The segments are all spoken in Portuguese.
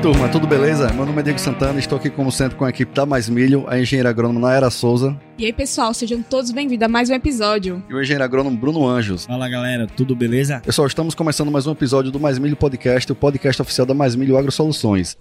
turma, tudo beleza? Meu nome é Diego Santana, estou aqui como sempre com a equipe da Mais Milho, a engenheira agrônoma Naira Souza. E aí, pessoal, sejam todos bem-vindos a mais um episódio. E o engenheiro agrônomo Bruno Anjos. Fala galera, tudo beleza? Pessoal, estamos começando mais um episódio do Mais Milho Podcast, o podcast oficial da Mais Milho Agro Soluções.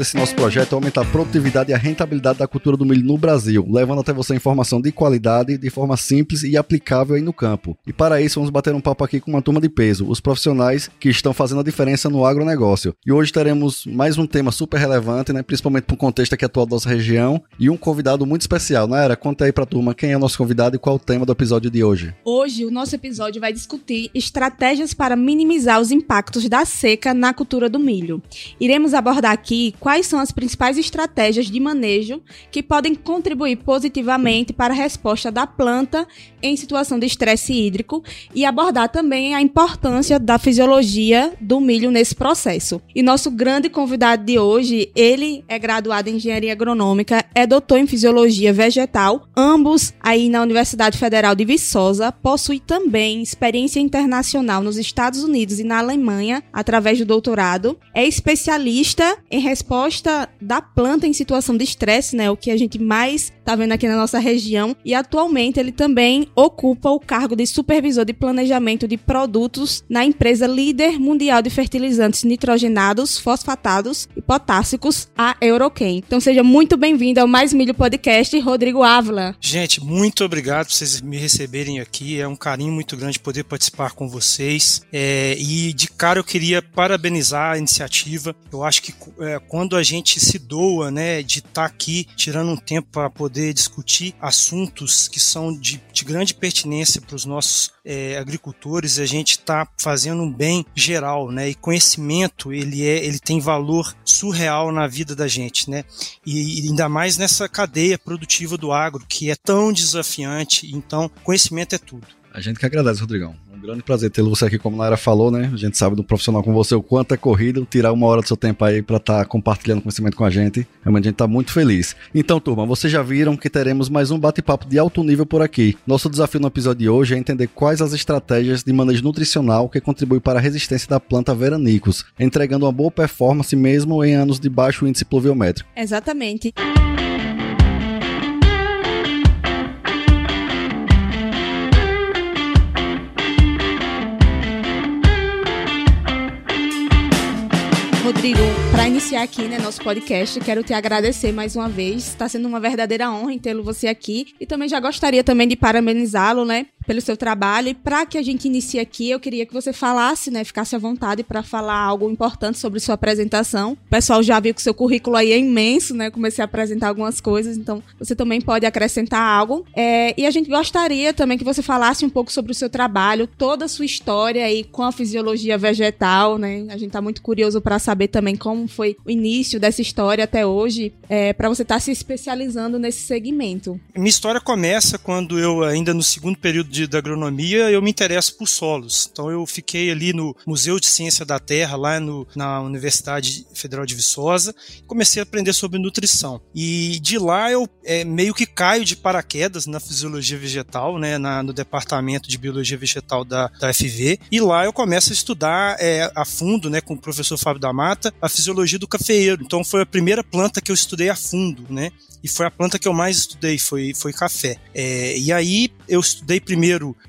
Desse nosso projeto é aumentar a produtividade e a rentabilidade da cultura do milho no Brasil, levando até você informação de qualidade, de forma simples e aplicável aí no campo. E para isso, vamos bater um papo aqui com uma turma de peso, os profissionais que estão fazendo a diferença no agronegócio. E hoje teremos mais um tema super relevante, né, principalmente para o contexto aqui atual da nossa região, e um convidado muito especial. Naira, conta aí para a turma quem é o nosso convidado e qual o tema do episódio de hoje. Hoje, o nosso episódio vai discutir estratégias para minimizar os impactos da seca na cultura do milho. Iremos abordar aqui aqui quais são as principais estratégias de manejo que podem contribuir positivamente para a resposta da planta em situação de estresse hídrico e abordar também a importância da fisiologia do milho nesse processo. E nosso grande convidado de hoje, ele é graduado em engenharia agronômica, é doutor em fisiologia vegetal, ambos aí na Universidade Federal de Viçosa, possui também experiência internacional nos Estados Unidos e na Alemanha através do doutorado, é especialista em em resposta da planta em situação de estresse, né? O que a gente mais tá vendo aqui na nossa região. E atualmente ele também ocupa o cargo de supervisor de planejamento de produtos na empresa líder mundial de fertilizantes nitrogenados, fosfatados e potássicos, a Eurochem. Então seja muito bem-vindo ao Mais Milho Podcast, Rodrigo Ávila. Gente, muito obrigado por vocês me receberem aqui. É um carinho muito grande poder participar com vocês. É, e de cara eu queria parabenizar a iniciativa. Eu acho que é, é, quando a gente se doa, né, de estar tá aqui tirando um tempo para poder discutir assuntos que são de, de grande pertinência para os nossos é, agricultores, a gente está fazendo um bem geral, né? E conhecimento ele é, ele tem valor surreal na vida da gente, né? E, e ainda mais nessa cadeia produtiva do agro que é tão desafiante. Então, conhecimento é tudo. A gente que agradece, Rodrigão grande prazer tê-lo você aqui, como a Naira falou, né? A gente sabe do profissional como você o quanto é corrido, tirar uma hora do seu tempo aí para estar tá compartilhando conhecimento com a gente. Realmente a gente tá muito feliz. Então, turma, vocês já viram que teremos mais um bate-papo de alto nível por aqui. Nosso desafio no episódio de hoje é entender quais as estratégias de manejo nutricional que contribuem para a resistência da planta veranicos, entregando uma boa performance mesmo em anos de baixo índice pluviométrico. Exatamente. Rodrigo, para iniciar aqui, né, nosso podcast, quero te agradecer mais uma vez. Está sendo uma verdadeira honra tê-lo você aqui. E também já gostaria também de parabenizá-lo, né, pelo seu trabalho. E para que a gente inicie aqui, eu queria que você falasse, né, ficasse à vontade para falar algo importante sobre sua apresentação. O pessoal já viu que seu currículo aí é imenso, né? Comecei a apresentar algumas coisas, então você também pode acrescentar algo. É, e a gente gostaria também que você falasse um pouco sobre o seu trabalho, toda a sua história aí com a fisiologia vegetal, né? A gente está muito curioso para saber também como foi o início dessa história até hoje, é, para você estar tá se especializando nesse segmento. Minha história começa quando eu, ainda no segundo período de de, da agronomia, eu me interesso por solos. Então eu fiquei ali no Museu de Ciência da Terra, lá no, na Universidade Federal de Viçosa, comecei a aprender sobre nutrição. E de lá eu é, meio que caio de paraquedas na fisiologia vegetal, né, na, no departamento de biologia vegetal da, da FV, e lá eu começo a estudar é, a fundo, né, com o professor Fábio da Mata, a fisiologia do cafeeiro. Então foi a primeira planta que eu estudei a fundo, né? e foi a planta que eu mais estudei, foi, foi café. É, e aí eu estudei primeiro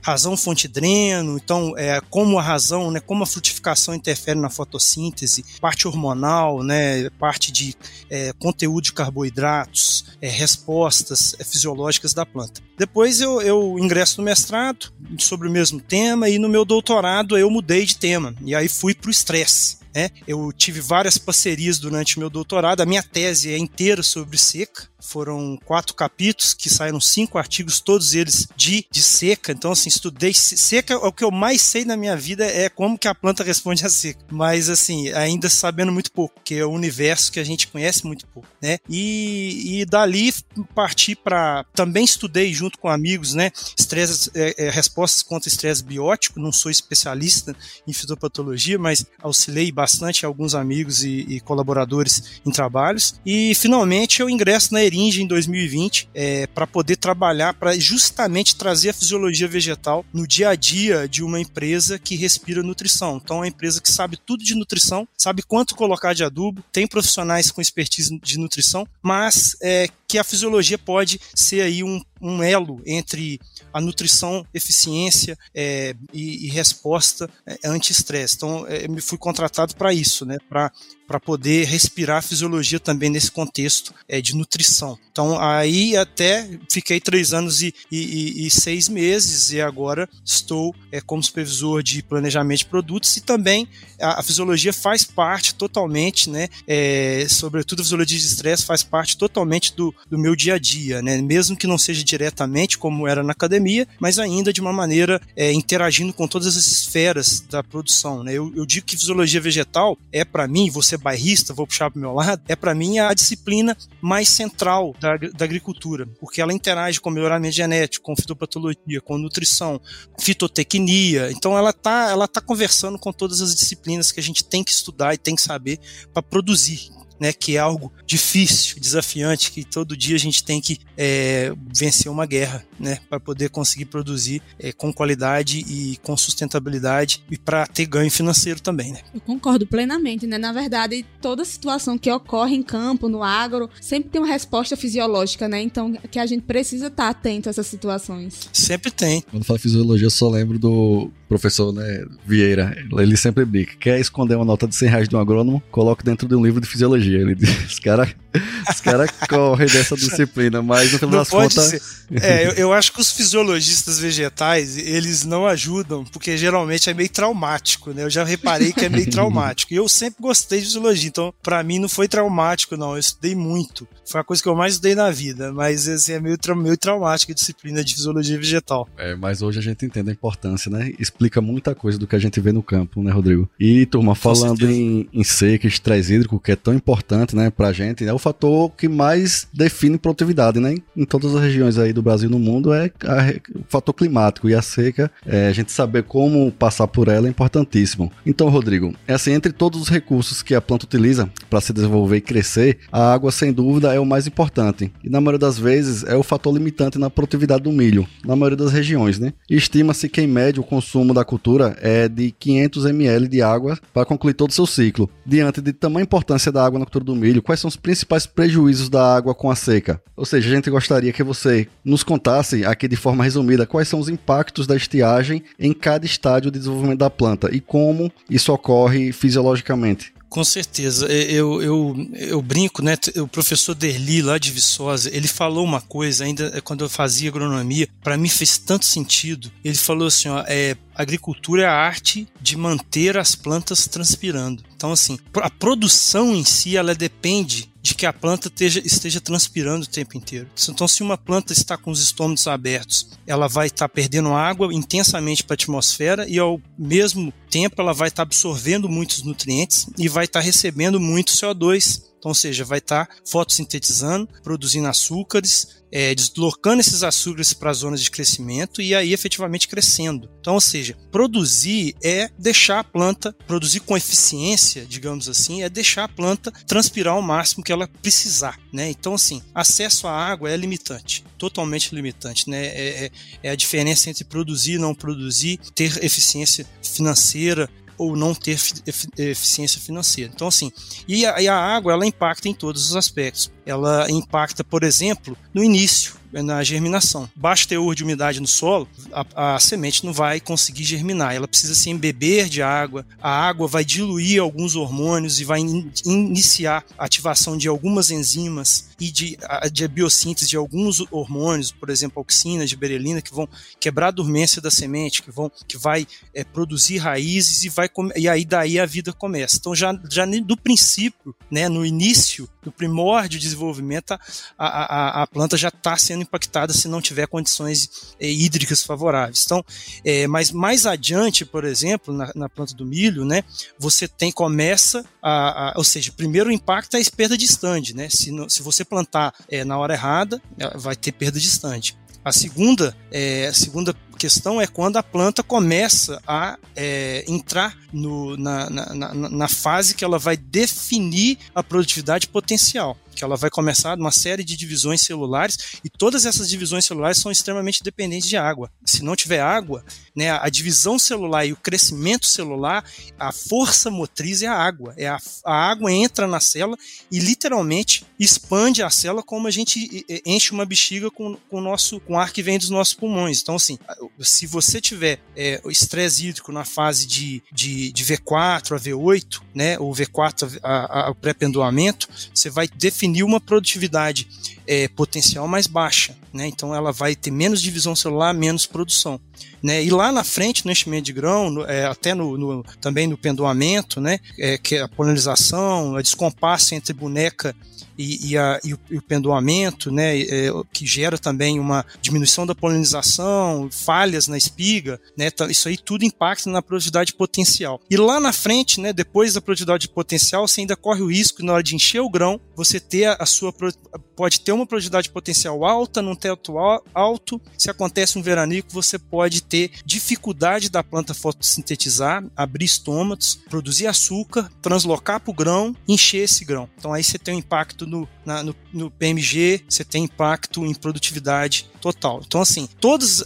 razão fonte dreno, então é, como a razão, né, como a frutificação interfere na fotossíntese, parte hormonal, né, parte de é, conteúdo de carboidratos, é, respostas é, fisiológicas da planta. Depois eu, eu ingresso no mestrado sobre o mesmo tema e no meu doutorado eu mudei de tema e aí fui para o estresse. Né? Eu tive várias parcerias durante meu doutorado. A minha tese é inteira sobre seca. Foram quatro capítulos que saíram cinco artigos, todos eles de, de seca. Então, assim, estudei seca. O que eu mais sei na minha vida é como que a planta responde à seca. Mas, assim, ainda sabendo muito pouco, que é o universo que a gente conhece muito pouco, né? E, e dali parti para também estudei junto com amigos, né? Estresse, é, é, respostas contra estresse biótico. Não sou especialista em fitopatologia, mas auxiliei bastante alguns amigos e, e colaboradores em trabalhos. E finalmente eu ingresso na Eringe em 2020 é, para poder trabalhar para justamente trazer a fisiologia vegetal no dia a dia de uma empresa que respira nutrição. Então, é uma empresa que sabe tudo de nutrição, sabe quanto colocar de adubo, tem profissionais com expertise de nutrição, mas é, que a fisiologia pode ser aí um, um elo entre a nutrição, eficiência é, e, e, resposta é, anti-estresse. Então, é, me fui contratado para isso, né? Para para poder respirar a fisiologia também nesse contexto é, de nutrição. Então aí até fiquei três anos e, e, e seis meses e agora estou é, como supervisor de planejamento de produtos e também a, a fisiologia faz parte totalmente, né, é, sobretudo a fisiologia de estresse faz parte totalmente do, do meu dia a dia, né, mesmo que não seja diretamente como era na academia, mas ainda de uma maneira é, interagindo com todas as esferas da produção. Né. Eu, eu digo que fisiologia vegetal é para mim, você bairrista, vou puxar para o meu lado, é para mim a disciplina mais central da, da agricultura, porque ela interage com melhoramento genético, com fitopatologia, com nutrição, fitotecnia. Então ela está ela tá conversando com todas as disciplinas que a gente tem que estudar e tem que saber para produzir né, que é algo difícil, desafiante, que todo dia a gente tem que é, vencer uma guerra, né, para poder conseguir produzir é, com qualidade e com sustentabilidade e para ter ganho financeiro também, né. Eu concordo plenamente, né. Na verdade, toda situação que ocorre em campo, no agro, sempre tem uma resposta fisiológica, né. Então, que a gente precisa estar atento a essas situações. Sempre tem. Quando fala fisiologia, eu só lembro do professor né, Vieira. Ele sempre brinca. Quer esconder uma nota de 100 reais de um agrônomo? Coloque dentro de um livro de fisiologia. Ele os caras os cara correm dessa disciplina, mas no final das contas. É, eu, eu, acho que os fisiologistas vegetais, eles não ajudam, porque geralmente é meio traumático, né? Eu já reparei que é meio traumático. E eu sempre gostei de fisiologia, então para mim não foi traumático, não. Eu estudei muito. Foi a coisa que eu mais estudei na vida, mas assim, é meio, meio traumático a disciplina de fisiologia vegetal. É, mas hoje a gente entende a importância, né? Explica muita coisa do que a gente vê no campo, né, Rodrigo? E, turma, falando em, em seca, estresse hídrico, que é tão importante, né? né, pra gente, é o fator que mais define produtividade, né? Em todas as regiões aí do Brasil e no mundo é a, o fator climático e a seca, é, a gente saber como passar por ela é importantíssimo. Então, Rodrigo, é assim, entre todos os recursos que a planta utiliza para se desenvolver e crescer, a água sem dúvida é o mais importante. E na maioria das vezes é o fator limitante na produtividade do milho, na maioria das regiões, né? Estima-se que em média o consumo da cultura é de 500 ml de água para concluir todo o seu ciclo. Diante de tamanha importância da água na cultura do milho, quais são os principais prejuízos da água com a seca? Ou seja, a gente gostaria que você nos contasse aqui de forma resumida quais são os impactos da estiagem em cada estágio de desenvolvimento da planta e como isso ocorre fisiologicamente. Com certeza. Eu, eu, eu brinco, né? O professor Derli, lá de Viçosa, ele falou uma coisa, ainda quando eu fazia agronomia, para mim fez tanto sentido. Ele falou assim: ó, é, agricultura é a arte de manter as plantas transpirando. Então, assim, a produção em si, ela depende de que a planta esteja, esteja transpirando o tempo inteiro. Então, se uma planta está com os estômagos abertos, ela vai estar perdendo água intensamente para a atmosfera e, ao mesmo tempo, ela vai estar absorvendo muitos nutrientes e vai estar recebendo muito CO2 então, ou seja, vai estar tá fotossintetizando, produzindo açúcares, é, deslocando esses açúcares para as zonas de crescimento e aí efetivamente crescendo. Então, ou seja, produzir é deixar a planta, produzir com eficiência, digamos assim, é deixar a planta transpirar o máximo que ela precisar. Né? Então, assim, acesso à água é limitante, totalmente limitante. Né? É, é, é a diferença entre produzir e não produzir, ter eficiência financeira, ou não ter eficiência financeira. Então, assim, e a, e a água ela impacta em todos os aspectos. Ela impacta, por exemplo, no início na germinação. Baixo teor de umidade no solo, a, a, semente não vai conseguir germinar. Ela precisa se embeber de água. A água vai diluir alguns hormônios e vai in, iniciar a ativação de algumas enzimas e de, a, de biossíntese de alguns hormônios, por exemplo, auxina, giberelina, que vão quebrar a dormência da semente, que vão que vai é, produzir raízes e vai e aí daí a vida começa. Então já já do princípio, né, no início no primórdio de desenvolvimento, a, a, a planta já está sendo impactada se não tiver condições é, hídricas favoráveis. Então, é, mas mais adiante, por exemplo, na, na, planta do milho, né, você tem, começa a, a ou seja, primeiro o impacto é a perda de stand, né? Se, se você plantar é, na hora errada, vai ter perda de stand. A segunda, é, a segunda questão é quando a planta começa a é, entrar no, na, na, na, na fase que ela vai definir a produtividade potencial que ela vai começar uma série de divisões celulares e todas essas divisões celulares são extremamente dependentes de água. Se não tiver água, né, a divisão celular e o crescimento celular, a força motriz é a água. É a, a água entra na célula e literalmente expande a célula como a gente enche uma bexiga com, com o nosso com ar que vem dos nossos pulmões. Então, assim, se você tiver é, estresse hídrico na fase de, de, de, V4 a V8, né, ou V4 a, a, a pré-pendoamento, você vai definir uma produtividade é, potencial mais baixa. Né? Então ela vai ter menos divisão celular, menos produção. Né? E lá na frente, no enchimento de grão, no, é, até no, no, também no pendoamento, né? É, que é a polinização, a descompasso entre boneca e, e, a, e, o, e o, pendoamento, né, é, que gera também uma diminuição da polinização, falhas na espiga, né, tá, isso aí tudo impacta na produtividade potencial. E lá na frente, né, depois da produtividade potencial, você ainda corre o risco na hora de encher o grão, você ter a, a sua pode ter uma produtividade potencial alta num teto alto. Se acontece um veranico, você pode ter dificuldade da planta fotossintetizar, abrir estômatos, produzir açúcar, translocar para o grão, encher esse grão. Então aí você tem um impacto no, na, no, no, PMG, você tem impacto em produtividade total. Então, assim, todos. Uh,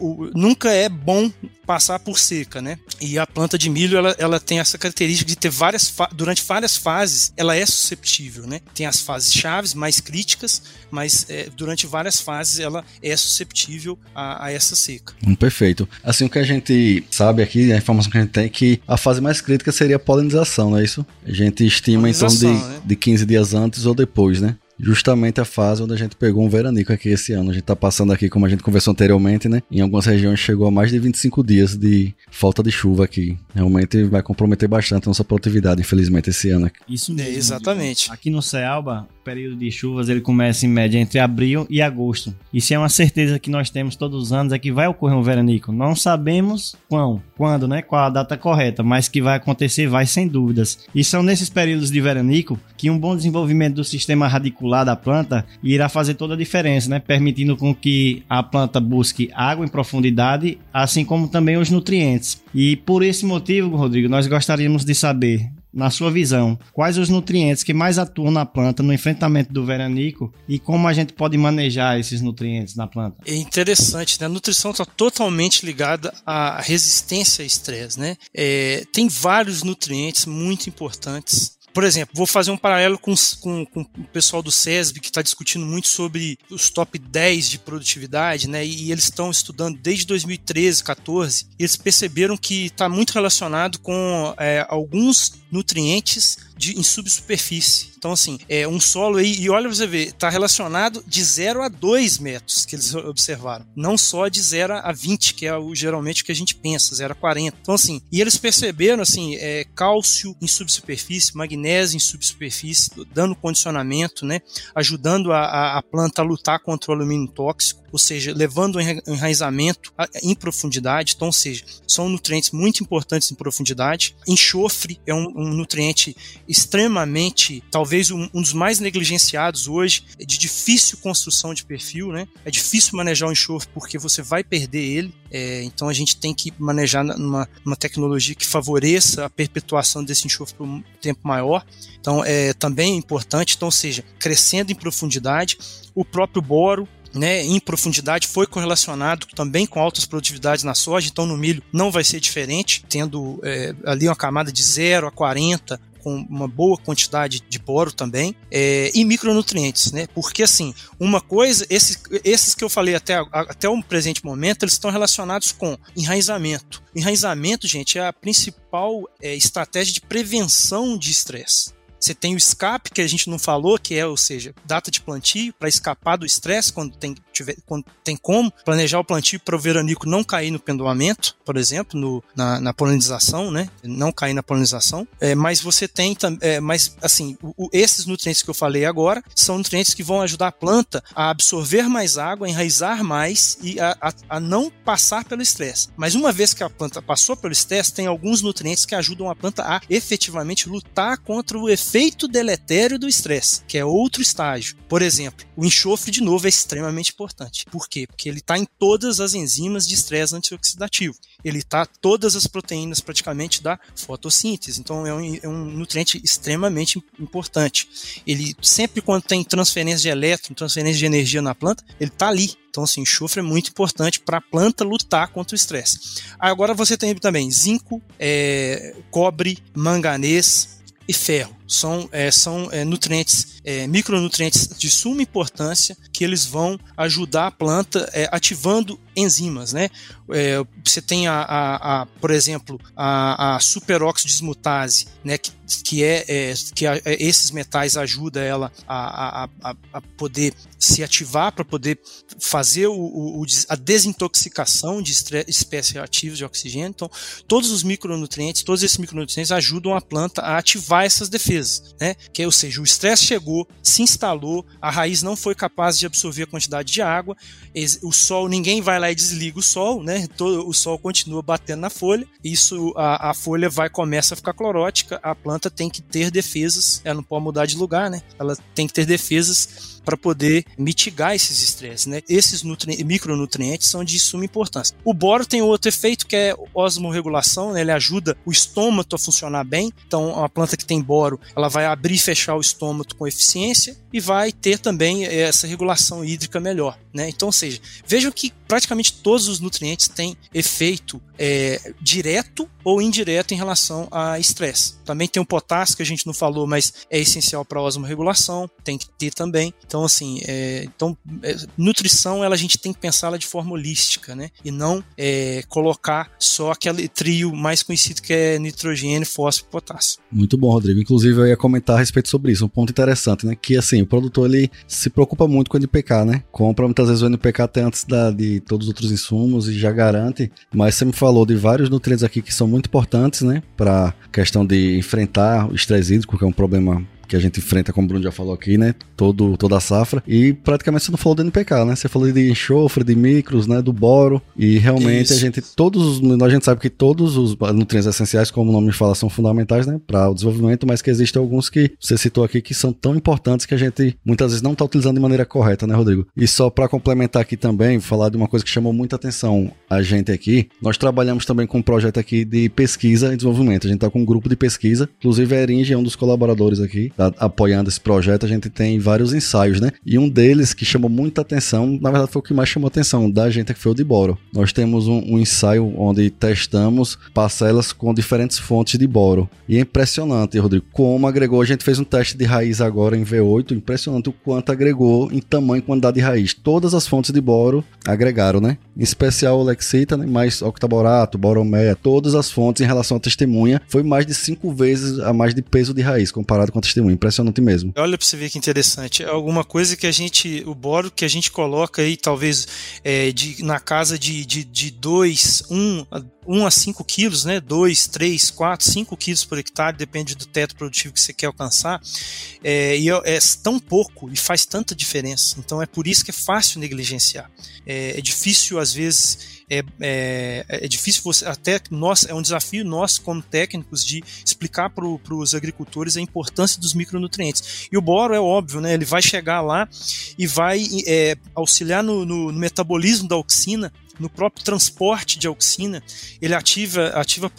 uh, nunca é bom passar por seca, né? E a planta de milho, ela, ela tem essa característica de ter várias. Durante várias fases, ela é susceptível, né? Tem as fases chaves, mais críticas, mas é, durante várias fases ela é susceptível a, a essa seca. Hum, perfeito. Assim, o que a gente sabe aqui, a informação que a gente tem é que a fase mais crítica seria a polinização, não é isso? A gente estima em torno de, né? de 15 dias antes ou depois, né? Justamente a fase onde a gente pegou um veranico aqui esse ano. A gente tá passando aqui, como a gente conversou anteriormente, né? Em algumas regiões chegou a mais de 25 dias de falta de chuva aqui. Realmente vai comprometer bastante a nossa produtividade, infelizmente, esse ano. Isso mesmo. É, exatamente. Aqui no Cealba, período de chuvas ele começa em média entre abril e agosto. Isso é uma certeza que nós temos todos os anos, é que vai ocorrer um veranico. Não sabemos quando, quando, né? Qual a data correta, mas que vai acontecer, vai sem dúvidas. E são nesses períodos de veranico que um bom desenvolvimento do sistema radicular da planta irá fazer toda a diferença, né? Permitindo com que a planta busque água em profundidade, assim como também os nutrientes. E por esse motivo, Rodrigo, nós gostaríamos de saber na sua visão, quais os nutrientes que mais atuam na planta no enfrentamento do veranico e como a gente pode manejar esses nutrientes na planta? É interessante, né? A nutrição está totalmente ligada à resistência a estresse, né? É, tem vários nutrientes muito importantes por exemplo, vou fazer um paralelo com, com, com o pessoal do SESB, que está discutindo muito sobre os top 10 de produtividade, né? E, e eles estão estudando desde 2013, 14. E eles perceberam que está muito relacionado com é, alguns nutrientes de, em subsuperfície. Então, assim, é um solo aí, e olha você ver, está relacionado de 0 a 2 metros que eles observaram. Não só de 0 a 20, que é o, geralmente o que a gente pensa, 0 a 40. Então, assim, e eles perceberam, assim, é, cálcio em subsuperfície, magnésio em subsuperfície, dando condicionamento, né? Ajudando a, a planta a lutar contra o alumínio tóxico ou seja, levando o enraizamento em profundidade, então, ou seja, são nutrientes muito importantes em profundidade. Enxofre é um, um nutriente extremamente, talvez um, um, dos mais negligenciados hoje, é de difícil construção de perfil, né? É difícil manejar o enxofre porque você vai perder ele, é, então a gente tem que manejar numa, numa, tecnologia que favoreça a perpetuação desse enxofre por um tempo maior. Então é também importante, então, seja, crescendo em profundidade, o próprio boro, né, em profundidade foi correlacionado também com altas produtividades na soja, então no milho não vai ser diferente, tendo é, ali uma camada de 0 a 40 com uma boa quantidade de boro também, é, e micronutrientes, né? Porque assim, uma coisa, esses, esses que eu falei até, até o presente momento, eles estão relacionados com enraizamento. Enraizamento, gente, é a principal é, estratégia de prevenção de estresse. Você tem o escape, que a gente não falou, que é, ou seja, data de plantio, para escapar do estresse quando tem, tiver, quando tem como planejar o plantio para o veranico não cair no pendoamento, por exemplo, no, na, na polinização, né? Não cair na polinização. É, mas você tem também, mas assim, o, o, esses nutrientes que eu falei agora são nutrientes que vão ajudar a planta a absorver mais água, enraizar mais e a, a, a não passar pelo estresse. Mas uma vez que a planta passou pelo estresse, tem alguns nutrientes que ajudam a planta a efetivamente lutar contra o efeito deletério do estresse, que é outro estágio. Por exemplo, o enxofre, de novo, é extremamente importante. Por quê? Porque ele está em todas as enzimas de estresse antioxidativo. Ele está todas as proteínas praticamente da fotossíntese. Então é um, é um nutriente extremamente importante. Ele sempre quando tem transferência de elétron, transferência de energia na planta, ele está ali. Então, assim, enxofre é muito importante para a planta lutar contra o estresse. Agora você tem também zinco, é, cobre, manganês e ferro. São, é, são é, nutrientes, é, micronutrientes de suma importância que eles vão ajudar a planta é, ativando enzimas, né? É, você tem a, a, a, por exemplo, a, a superoxidismutase, né? Que, que é, é que esses metais ajudam ela a, a, a, poder se ativar para poder fazer o, o, a desintoxicação de espécies reativas de oxigênio. Então, todos os micronutrientes, todos esses micronutrientes ajudam a planta a ativar essas defesas, né? Que, ou seja, o estresse chegou, se instalou, a raiz não foi capaz de absorver a quantidade de água, o sol, ninguém vai lá e desliga o sol, né? Todo, o sol continua batendo na folha, isso a, a folha vai começa a ficar clorótica, a planta tem que ter defesas, ela não pode mudar de lugar, né? Ela tem que ter defesas para poder mitigar esses estresses. Né? Esses micronutrientes são de suma importância. O boro tem outro efeito que é osmorregulação, né? ele ajuda o estômago a funcionar bem. Então, uma planta que tem boro, ela vai abrir e fechar o estômago com eficiência e vai ter também essa regulação hídrica melhor. Né? Então, ou seja, vejam que praticamente todos os nutrientes têm efeito é, direto ou indireto em relação a estresse. Também tem o potássio que a gente não falou, mas é essencial para a osmorregulação, tem que ter também. Então, assim, é, então, é, nutrição ela, a gente tem que pensá-la de forma holística, né? E não é, colocar só aquele trio mais conhecido que é nitrogênio, fósforo e potássio. Muito bom, Rodrigo. Inclusive, eu ia comentar a respeito sobre isso. Um ponto interessante, né? Que, assim, o produtor, ele se preocupa muito com o NPK, né? Compra muitas vezes o NPK até antes da, de todos os outros insumos e já garante. Mas você me falou de vários nutrientes aqui que são muito importantes, né? Para questão de enfrentar o estresse hídrico, que é um problema que a gente enfrenta, como o Bruno já falou aqui, né? Todo, toda a safra. E praticamente você não falou do NPK, né? Você falou de enxofre, de micros, né? Do boro. E realmente Isso. a gente, todos, a gente sabe que todos os nutrientes essenciais, como o nome fala, são fundamentais, né? Para o desenvolvimento, mas que existem alguns que você citou aqui que são tão importantes que a gente muitas vezes não está utilizando de maneira correta, né, Rodrigo? E só para complementar aqui também, falar de uma coisa que chamou muita atenção a gente aqui, nós trabalhamos também com um projeto aqui de pesquisa e desenvolvimento. A gente está com um grupo de pesquisa, inclusive a Eringe é um dos colaboradores aqui apoiando esse projeto, a gente tem vários ensaios, né? E um deles que chamou muita atenção, na verdade foi o que mais chamou atenção da gente, que foi o de boro. Nós temos um, um ensaio onde testamos parcelas com diferentes fontes de boro. E é impressionante, Rodrigo, como agregou. A gente fez um teste de raiz agora em V8, impressionante o quanto agregou em tamanho e quantidade de raiz. Todas as fontes de boro agregaram, né? Em especial o Lexita, né? mais octaborato, boromé, todas as fontes em relação à testemunha, foi mais de cinco vezes a mais de peso de raiz comparado com a testemunha impressionante mesmo. Olha para você ver que interessante. É alguma coisa que a gente, o boro que a gente coloca aí, talvez é, de, na casa de 2, 1 1 a 5 quilos, né? 2, 3, 4, 5 quilos por hectare, depende do teto produtivo que você quer alcançar. É, e é, é tão pouco e faz tanta diferença. Então é por isso que é fácil negligenciar. É, é difícil, às vezes, é, é, é, difícil você até nós é um desafio nós como técnicos de explicar para os agricultores a importância dos micronutrientes e o boro é óbvio né ele vai chegar lá e vai é, auxiliar no, no, no, metabolismo da auxina no próprio transporte de auxina, ele ativa, ativa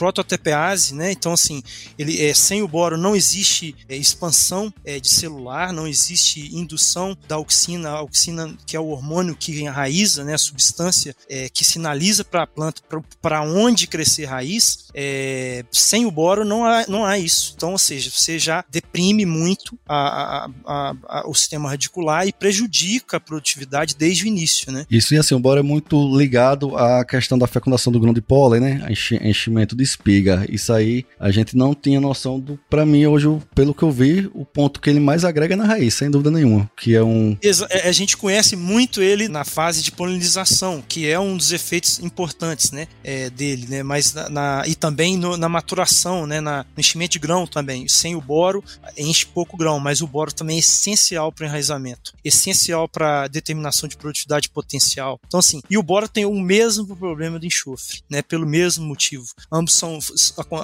prototepease, né? Então, assim, ele é, sem o boro não existe é, expansão é, de celular, não existe indução da auxina, a auxina que é o hormônio que enraiza, né? A substância é, que sinaliza para a planta para onde crescer raiz. É, sem o boro não há, não há isso. Então, ou seja, você já deprime muito a, a, a, o sistema radicular e prejudica a produtividade desde o início, né? Isso e assim, o boro é muito ligado à questão da fecundação do grão de pólen, né? Enchimento de espiga. Isso aí a gente não tinha noção do. Para mim, hoje, pelo que eu vi, o ponto que ele mais agrega é na raiz, sem dúvida nenhuma. Que é um. É, a gente conhece muito ele na fase de polinização, que é um dos efeitos importantes, né? É, dele, né? Mas na, na e também no, na maturação, né? Na, no enchimento de grão também. Sem o boro, enche pouco grão, mas o boro também é essencial para enraizamento, essencial para determinação de produtividade potencial. Então, assim, e o boro tem o mesmo problema do enxofre, né? Pelo mesmo motivo. Ambos são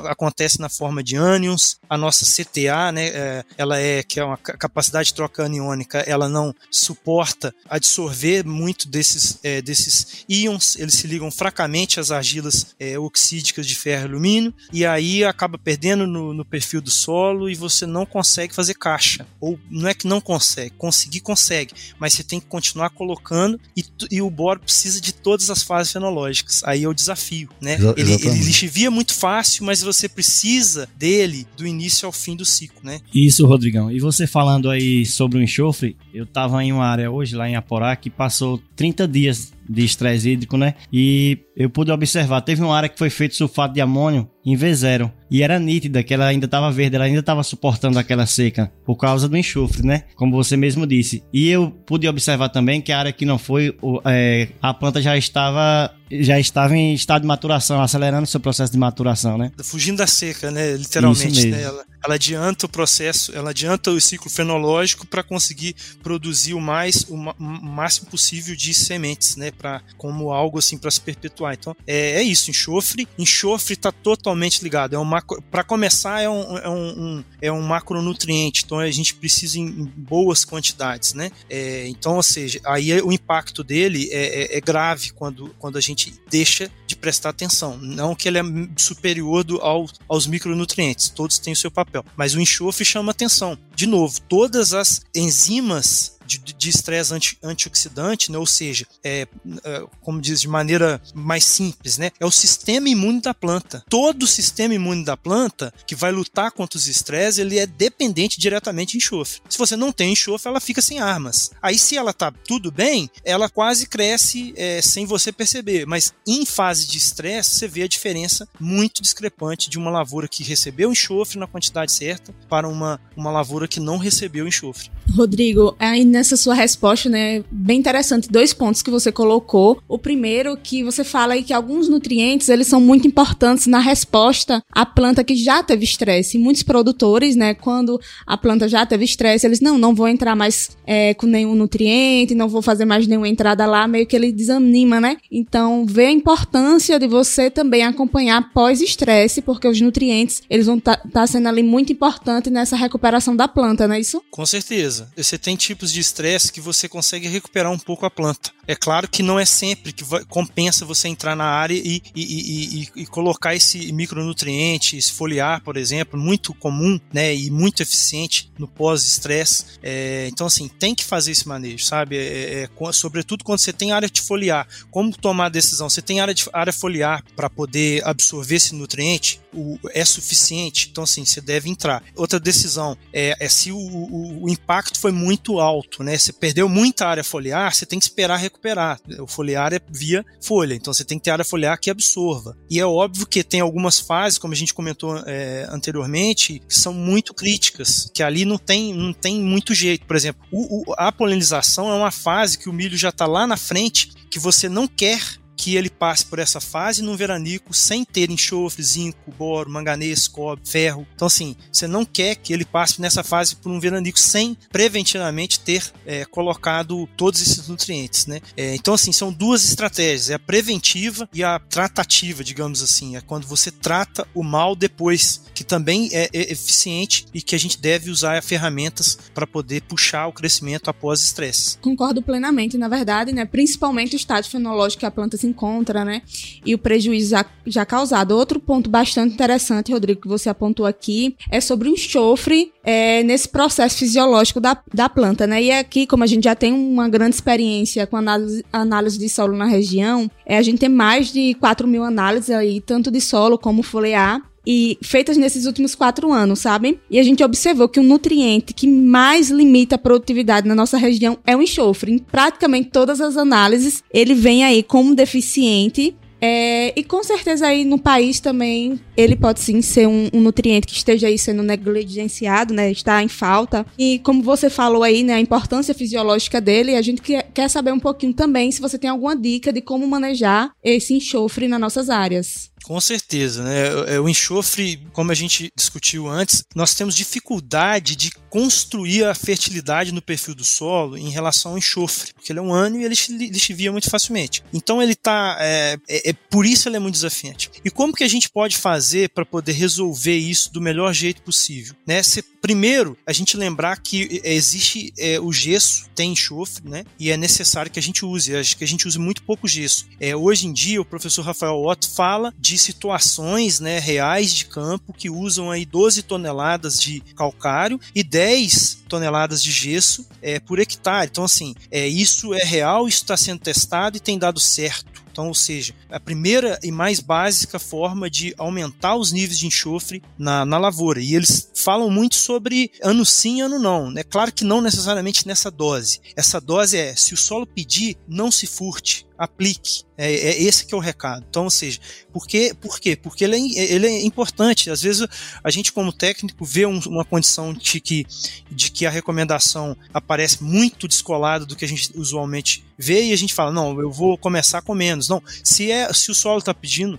acontece na forma de ânions. A nossa CTA, né? É, ela é que é uma capacidade de troca aniônica, ela não suporta absorver muito desses é, desses íons. Eles se ligam fracamente às argilas é, oxídicas de ferro e alumínio e aí acaba perdendo no, no perfil do solo e você não consegue fazer caixa. Ou não é que não consegue, conseguir consegue, mas você tem que continuar colocando e, e o boro precisa de todas as fases fenológicas. Aí é o desafio, né? Exa ele, ele lixivia muito fácil, mas você precisa dele do início ao fim do ciclo, né? Isso, Rodrigão. E você falando aí sobre o enxofre, eu tava em uma área hoje, lá em Aporá, que passou 30 dias de estresse hídrico, né? E eu pude observar, teve uma área que foi feito sulfato de amônio em V0 e era nítida que ela ainda estava verde, ela ainda estava suportando aquela seca por causa do enxofre, né? Como você mesmo disse. E eu pude observar também que a área que não foi, é, a planta já estava já estava em estado de maturação, acelerando seu processo de maturação, né? Fugindo da seca, né? Literalmente, né? Ela, ela adianta o processo, ela adianta o ciclo fenológico para conseguir produzir o mais o, o, máximo possível de sementes, né? Para como algo assim para se perpetuar. Então é, é, isso, enxofre, enxofre está totalmente ligado. É um macro, para começar é um, é um, um, é um macronutriente, então a gente precisa em, em boas quantidades, né? É, então, ou seja, aí o impacto dele é, é, é grave quando quando a gente gente deixa de prestar atenção. Não que ele é superior do, ao, aos micronutrientes, todos têm o seu papel. Mas o enxofre chama atenção. De novo, todas as enzimas de estresse anti, antioxidante, né? ou seja, é, é, como diz de maneira mais simples, né? é o sistema imune da planta. Todo o sistema imune da planta que vai lutar contra os estresses, ele é dependente diretamente de enxofre. Se você não tem enxofre, ela fica sem armas. Aí, se ela tá tudo bem, ela quase cresce é, sem você perceber. Mas em fase de estresse, você vê a diferença muito discrepante de uma lavoura que recebeu enxofre na quantidade certa para uma, uma lavoura que não recebeu enxofre. Rodrigo, aí nessa sua resposta, né, bem interessante, dois pontos que você colocou. O primeiro que você fala aí que alguns nutrientes, eles são muito importantes na resposta à planta que já teve estresse. Muitos produtores, né, quando a planta já teve estresse, eles não, não vou entrar mais é, com nenhum nutriente, não vou fazer mais nenhuma entrada lá, meio que ele desanima, né? Então, vê a importância de você também acompanhar pós-estresse, porque os nutrientes, eles vão estar tá, tá sendo ali muito importante nessa recuperação da planta, não é isso? Com certeza. Você tem tipos de estresse que você consegue recuperar um pouco a planta. É claro que não é sempre que compensa você entrar na área e, e, e, e, colocar esse micronutriente, esse foliar, por exemplo, muito comum né, e muito eficiente no pós-estresse. É, então, assim, tem que fazer esse manejo, sabe? É, é, sobretudo quando você tem área de foliar. Como tomar a decisão? Você tem área, de, área foliar para poder absorver esse nutriente? O, é suficiente? Então, assim, você deve entrar. Outra decisão é, é se o, o, o impacto foi muito alto, né? Você perdeu muita área foliar, você tem que esperar recuperar. O foliar é via folha, então você tem que ter área foliar que absorva. E é óbvio que tem algumas fases, como a gente comentou é, anteriormente, que são muito críticas, que ali não tem, não tem muito jeito. Por exemplo, o, o, a polinização é uma fase que o milho já está lá na frente, que você não quer que ele passe por essa fase num veranico sem ter enxofre, zinco, boro, manganês, cobre, ferro. Então, assim, você não quer que ele passe nessa fase por um veranico sem preventivamente ter é, colocado todos esses nutrientes, né? É, então, assim, são duas estratégias: é a preventiva e a tratativa, digamos assim. É quando você trata o mal depois, que também é, é eficiente e que a gente deve usar ferramentas para poder puxar o crescimento após estresse. Concordo plenamente, na verdade, né? Principalmente o estágio fenológico que a planta se encontra, né? E o prejuízo já, já causado. Outro ponto bastante interessante, Rodrigo, que você apontou aqui, é sobre o enxofre é, nesse processo fisiológico da, da planta, né? E aqui, como a gente já tem uma grande experiência com análise, análise de solo na região, é, a gente tem mais de 4 mil análises aí, tanto de solo como foliar, e feitas nesses últimos quatro anos, sabem? E a gente observou que o nutriente que mais limita a produtividade na nossa região é o enxofre. Em praticamente todas as análises, ele vem aí como deficiente é, e com certeza aí no país também ele pode sim ser um, um, nutriente que esteja aí sendo negligenciado, né? Está em falta. E como você falou aí, né? A importância fisiológica dele, a gente quer, quer saber um pouquinho também se você tem alguma dica de como manejar esse enxofre nas nossas áreas. Com certeza, né? É, o enxofre, como a gente discutiu antes, nós temos dificuldade de construir a fertilidade no perfil do solo em relação ao enxofre, porque ele é um ano e ele lixivia muito facilmente. Então ele tá, é, é, é, por isso ele é muito desafiante. E como que a gente pode fazer para poder resolver isso do melhor jeito possível? Né? Se, primeiro, a gente lembrar que existe é, o gesso, tem enxofre, né? E é necessário que a gente use. Acho que a gente use muito pouco gesso. É, hoje em dia, o professor Rafael Otto fala de de situações né, reais de campo que usam aí 12 toneladas de calcário e 10 toneladas de gesso é, por hectare. Então, assim, é, isso é real, isso está sendo testado e tem dado certo. Então, ou seja, a primeira e mais básica forma de aumentar os níveis de enxofre na, na lavoura. E eles falam muito sobre ano sim, ano não. É claro que não necessariamente nessa dose. Essa dose é, se o solo pedir, não se furte aplique. É, é, esse que é o recado. Então, ou seja, por quê? Por quê? Porque ele é, ele é importante. Às vezes a gente, como técnico, vê um, uma condição de que, de que a recomendação aparece muito descolada do que a gente usualmente vê e a gente fala, não, eu vou começar com menos. Não, se, é, se o solo está pedindo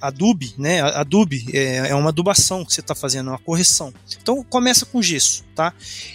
adubi, né? Adubi é, é uma adubação que você está fazendo, é uma correção. Então começa com gesso, tá?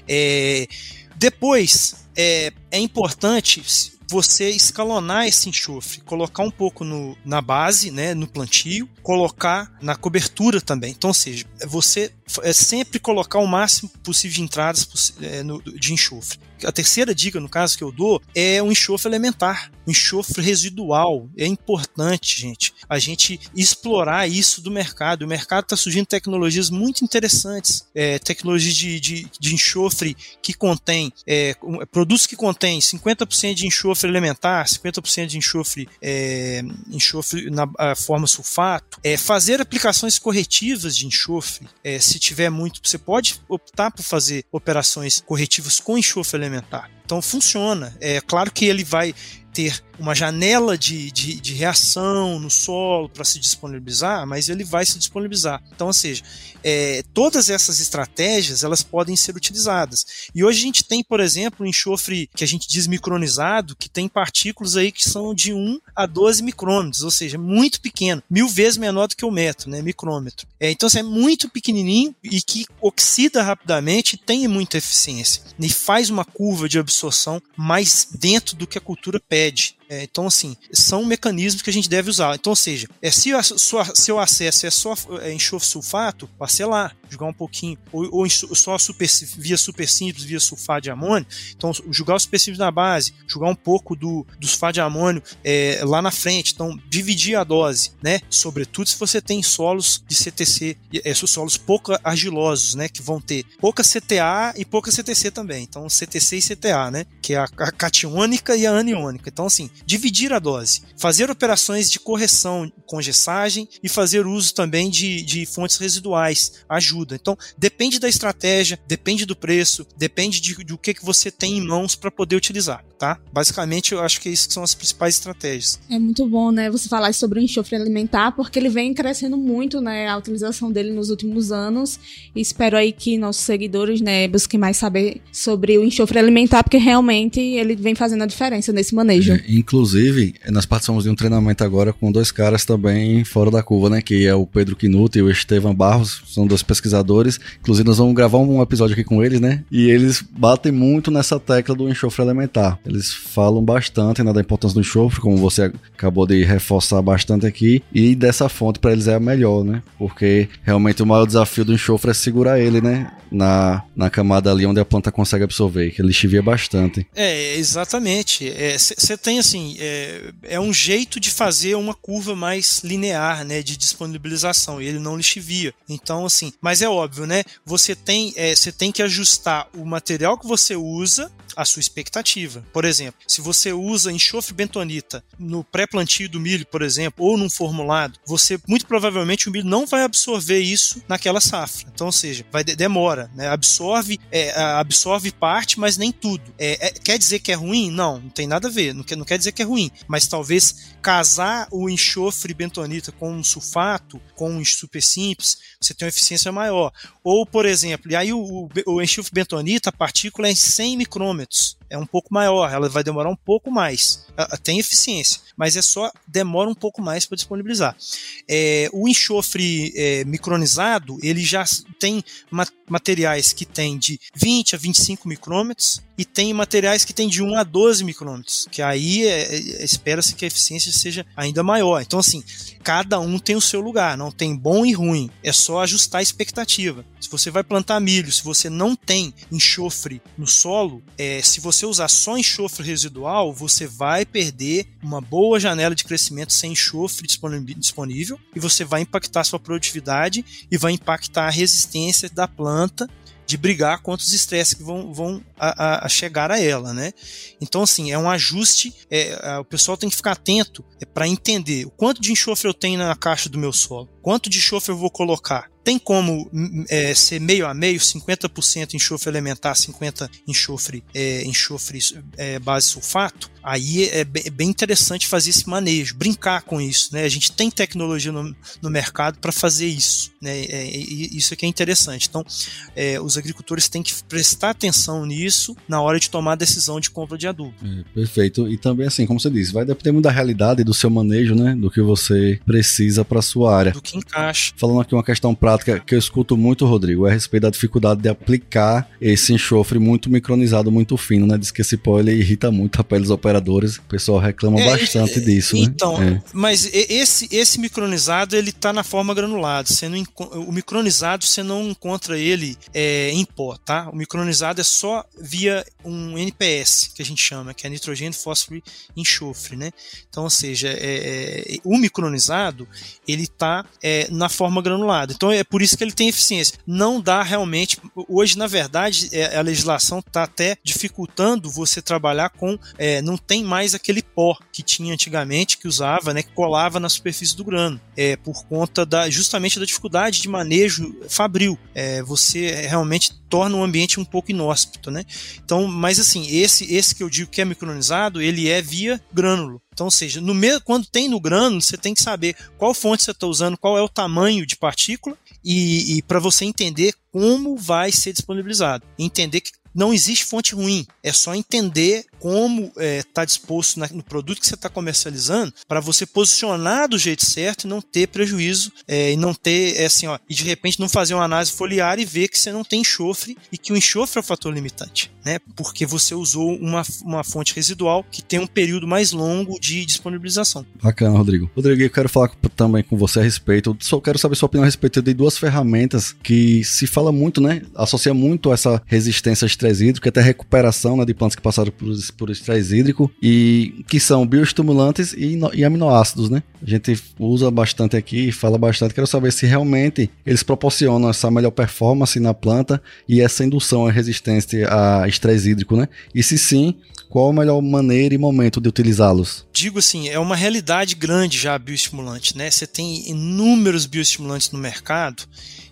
É, depois é, é importante você escalonar esse enxofre, colocar um pouco no, na base, né, no plantio, colocar na cobertura também. Então, ou seja, você é sempre colocar o máximo possível de entradas é, de enxofre. A terceira dica, no caso que eu dou, é o enxofre elementar, enxofre residual. É importante, gente, a gente explorar isso do mercado. O mercado está surgindo tecnologias muito interessantes, é, tecnologias de, de, de, enxofre que contém é, produtos que contêm 50% de enxofre elementar, 50% de enxofre, é, enxofre na forma sulfato, é, fazer aplicações corretivas de enxofre, é, se tiver muito, você pode optar por fazer operações corretivas com enxofre elementar. Então funciona. É claro que ele vai ter uma janela de, de, de reação no solo para se disponibilizar, mas ele vai se disponibilizar. Então, ou seja, é, todas essas estratégias elas podem ser utilizadas. E hoje a gente tem, por exemplo, um enxofre que a gente diz micronizado, que tem partículas aí que são de 1 a 12 micrômetros, ou seja, muito pequeno, mil vezes menor do que o metro, né, micrômetro. É, então, assim, é muito pequenininho e que oxida rapidamente e tem muita eficiência. E faz uma curva de absorção mais dentro do que a cultura pede. É, então, assim, são mecanismos que a gente deve usar. Então, ou seja, é, se o seu acesso é só é, enxofre sulfato, passe lá, jogar um pouquinho, ou, ou só super, via super simples, via sulfato de amônio. Então, jogar o super simples na base, jogar um pouco do, do sulfato de amônio é, lá na frente. Então, dividir a dose, né? Sobretudo se você tem solos de CTC, é, solos pouco argilosos, né? Que vão ter pouca CTA e pouca CTC também. Então, CTC e CTA, né? Que é a, a catiônica e a aniônica. Então, assim, dividir a dose, fazer operações de correção com gessagem e fazer uso também de, de fontes residuais ajuda. Então, depende da estratégia, depende do preço, depende de, do que, que você tem em mãos para poder utilizar, tá? Basicamente, eu acho que isso são as principais estratégias. É muito bom, né, você falar sobre o enxofre alimentar, porque ele vem crescendo muito, né, a utilização dele nos últimos anos. E espero aí que nossos seguidores, né, busquem mais saber sobre o enxofre alimentar, porque realmente ele vem fazendo a diferença nesse manejo. É, Inclusive, nós participamos de um treinamento agora com dois caras também fora da curva, né? Que é o Pedro Quinuto e o Estevam Barros, são dois pesquisadores. Inclusive, nós vamos gravar um episódio aqui com eles, né? E eles batem muito nessa tecla do enxofre elementar. Eles falam bastante né, da importância do enxofre, como você acabou de reforçar bastante aqui. E dessa fonte para eles é a melhor, né? Porque realmente o maior desafio do enxofre é segurar ele, né? Na, na camada ali onde a planta consegue absorver, que ele chivia bastante. É, exatamente. Você é, tem assim é, é um jeito de fazer uma curva mais linear, né, de disponibilização, e ele não lixivia. Então, assim, mas é óbvio, né, você tem, é, você tem que ajustar o material que você usa a sua expectativa. Por exemplo, se você usa enxofre bentonita no pré-plantio do milho, por exemplo, ou num formulado, você muito provavelmente o milho não vai absorver isso naquela safra. Então, ou seja, vai demora, né? Absorve, é, absorve parte, mas nem tudo. É, é, quer dizer que é ruim? Não, não tem nada a ver. Não quer, não quer dizer que é ruim, mas talvez casar o enxofre bentonita com um sulfato, com um super simples, você tem uma eficiência maior. Ou, por exemplo, e aí o, o, enxofre bentonita, a partícula é em 100 micrômetros é um pouco maior, ela vai demorar um pouco mais. Tem eficiência, mas é só demora um pouco mais para disponibilizar. É, o enxofre é, micronizado, ele já tem materiais que tem de 20 a 25 micrômetros e tem materiais que tem de 1 a 12 micrômetros, que aí é, é, espera-se que a eficiência seja ainda maior. Então, assim, cada um tem o seu lugar, não tem bom e ruim, é só ajustar a expectativa. Se você vai plantar milho, se você não tem enxofre no solo, é, se você usar só enxofre residual, você vai perder uma boa janela de crescimento sem enxofre disponível e você vai impactar a sua produtividade e vai impactar a resistência da planta de brigar contra os estresses que vão, vão a, a, chegar a ela, né? Então, assim, é um ajuste, é, o pessoal tem que ficar atento é, para entender o quanto de enxofre eu tenho na caixa do meu solo, quanto de enxofre eu vou colocar, tem como hum, é, ser meio a meio, 50% enxofre elementar, 50% enxofre, é, enxofre é, base sulfato? Aí é, é bem interessante fazer esse manejo, brincar com isso. Né? A gente tem tecnologia no, no mercado para fazer isso. Né? É, isso aqui é interessante. Então, é, os agricultores têm que prestar atenção nisso na hora de tomar a decisão de compra de adubo. É, perfeito. E também, assim, como você disse, vai depender muito da realidade do seu manejo, né? do que você precisa para sua área. Do que encaixa. Falando aqui uma questão prática prática que eu escuto muito, Rodrigo, é a respeito da dificuldade de aplicar esse enxofre muito micronizado, muito fino, né? Diz que esse pó ele irrita muito a pele dos operadores. O pessoal reclama é, bastante é, disso, né? Então, é. mas esse, esse micronizado ele tá na forma granulada. Você não, o micronizado você não encontra ele é, em pó, tá? O micronizado é só via um NPS, que a gente chama, que é nitrogênio, fósforo e enxofre, né? Então, ou seja, é, o micronizado ele tá na forma granulada. Então, é por isso que ele tem eficiência. Não dá realmente. Hoje, na verdade, é, a legislação está até dificultando você trabalhar com. É, não tem mais aquele pó que tinha antigamente, que usava, né, que colava na superfície do grano, é, por conta da, justamente da dificuldade de manejo fabril. É, você realmente torna o ambiente um pouco inóspito, né? Então, mas assim, esse esse que eu digo que é micronizado, ele é via grânulo. Então, ou seja, no quando tem no grano, você tem que saber qual fonte você está usando, qual é o tamanho de partícula e, e para você entender como vai ser disponibilizado. Entender que não existe fonte ruim, é só entender como está é, tá disposto na, no produto que você está comercializando para você posicionar do jeito certo e não ter prejuízo é, e não ter é, assim ó e de repente não fazer uma análise foliar e ver que você não tem enxofre e que o enxofre é o fator limitante, né? Porque você usou uma, uma fonte residual que tem um período mais longo de disponibilização. Bacana, Rodrigo. Rodrigo, eu quero falar também com você a respeito. Só quero saber sua opinião a respeito de duas ferramentas que se fala muito, né? Associa muito essa resistência a estresse hídrico, até recuperação né, de plantas que passaram por por estresse hídrico e que são bioestimulantes e, e, aminoácidos, né? A gente usa bastante aqui, fala bastante. Quero saber se realmente eles proporcionam essa melhor performance na planta e essa indução à resistência a estresse hídrico, né? E se sim, qual a melhor maneira e momento de utilizá-los? Digo assim, é uma realidade grande já bioestimulante, né? Você tem inúmeros bioestimulantes no mercado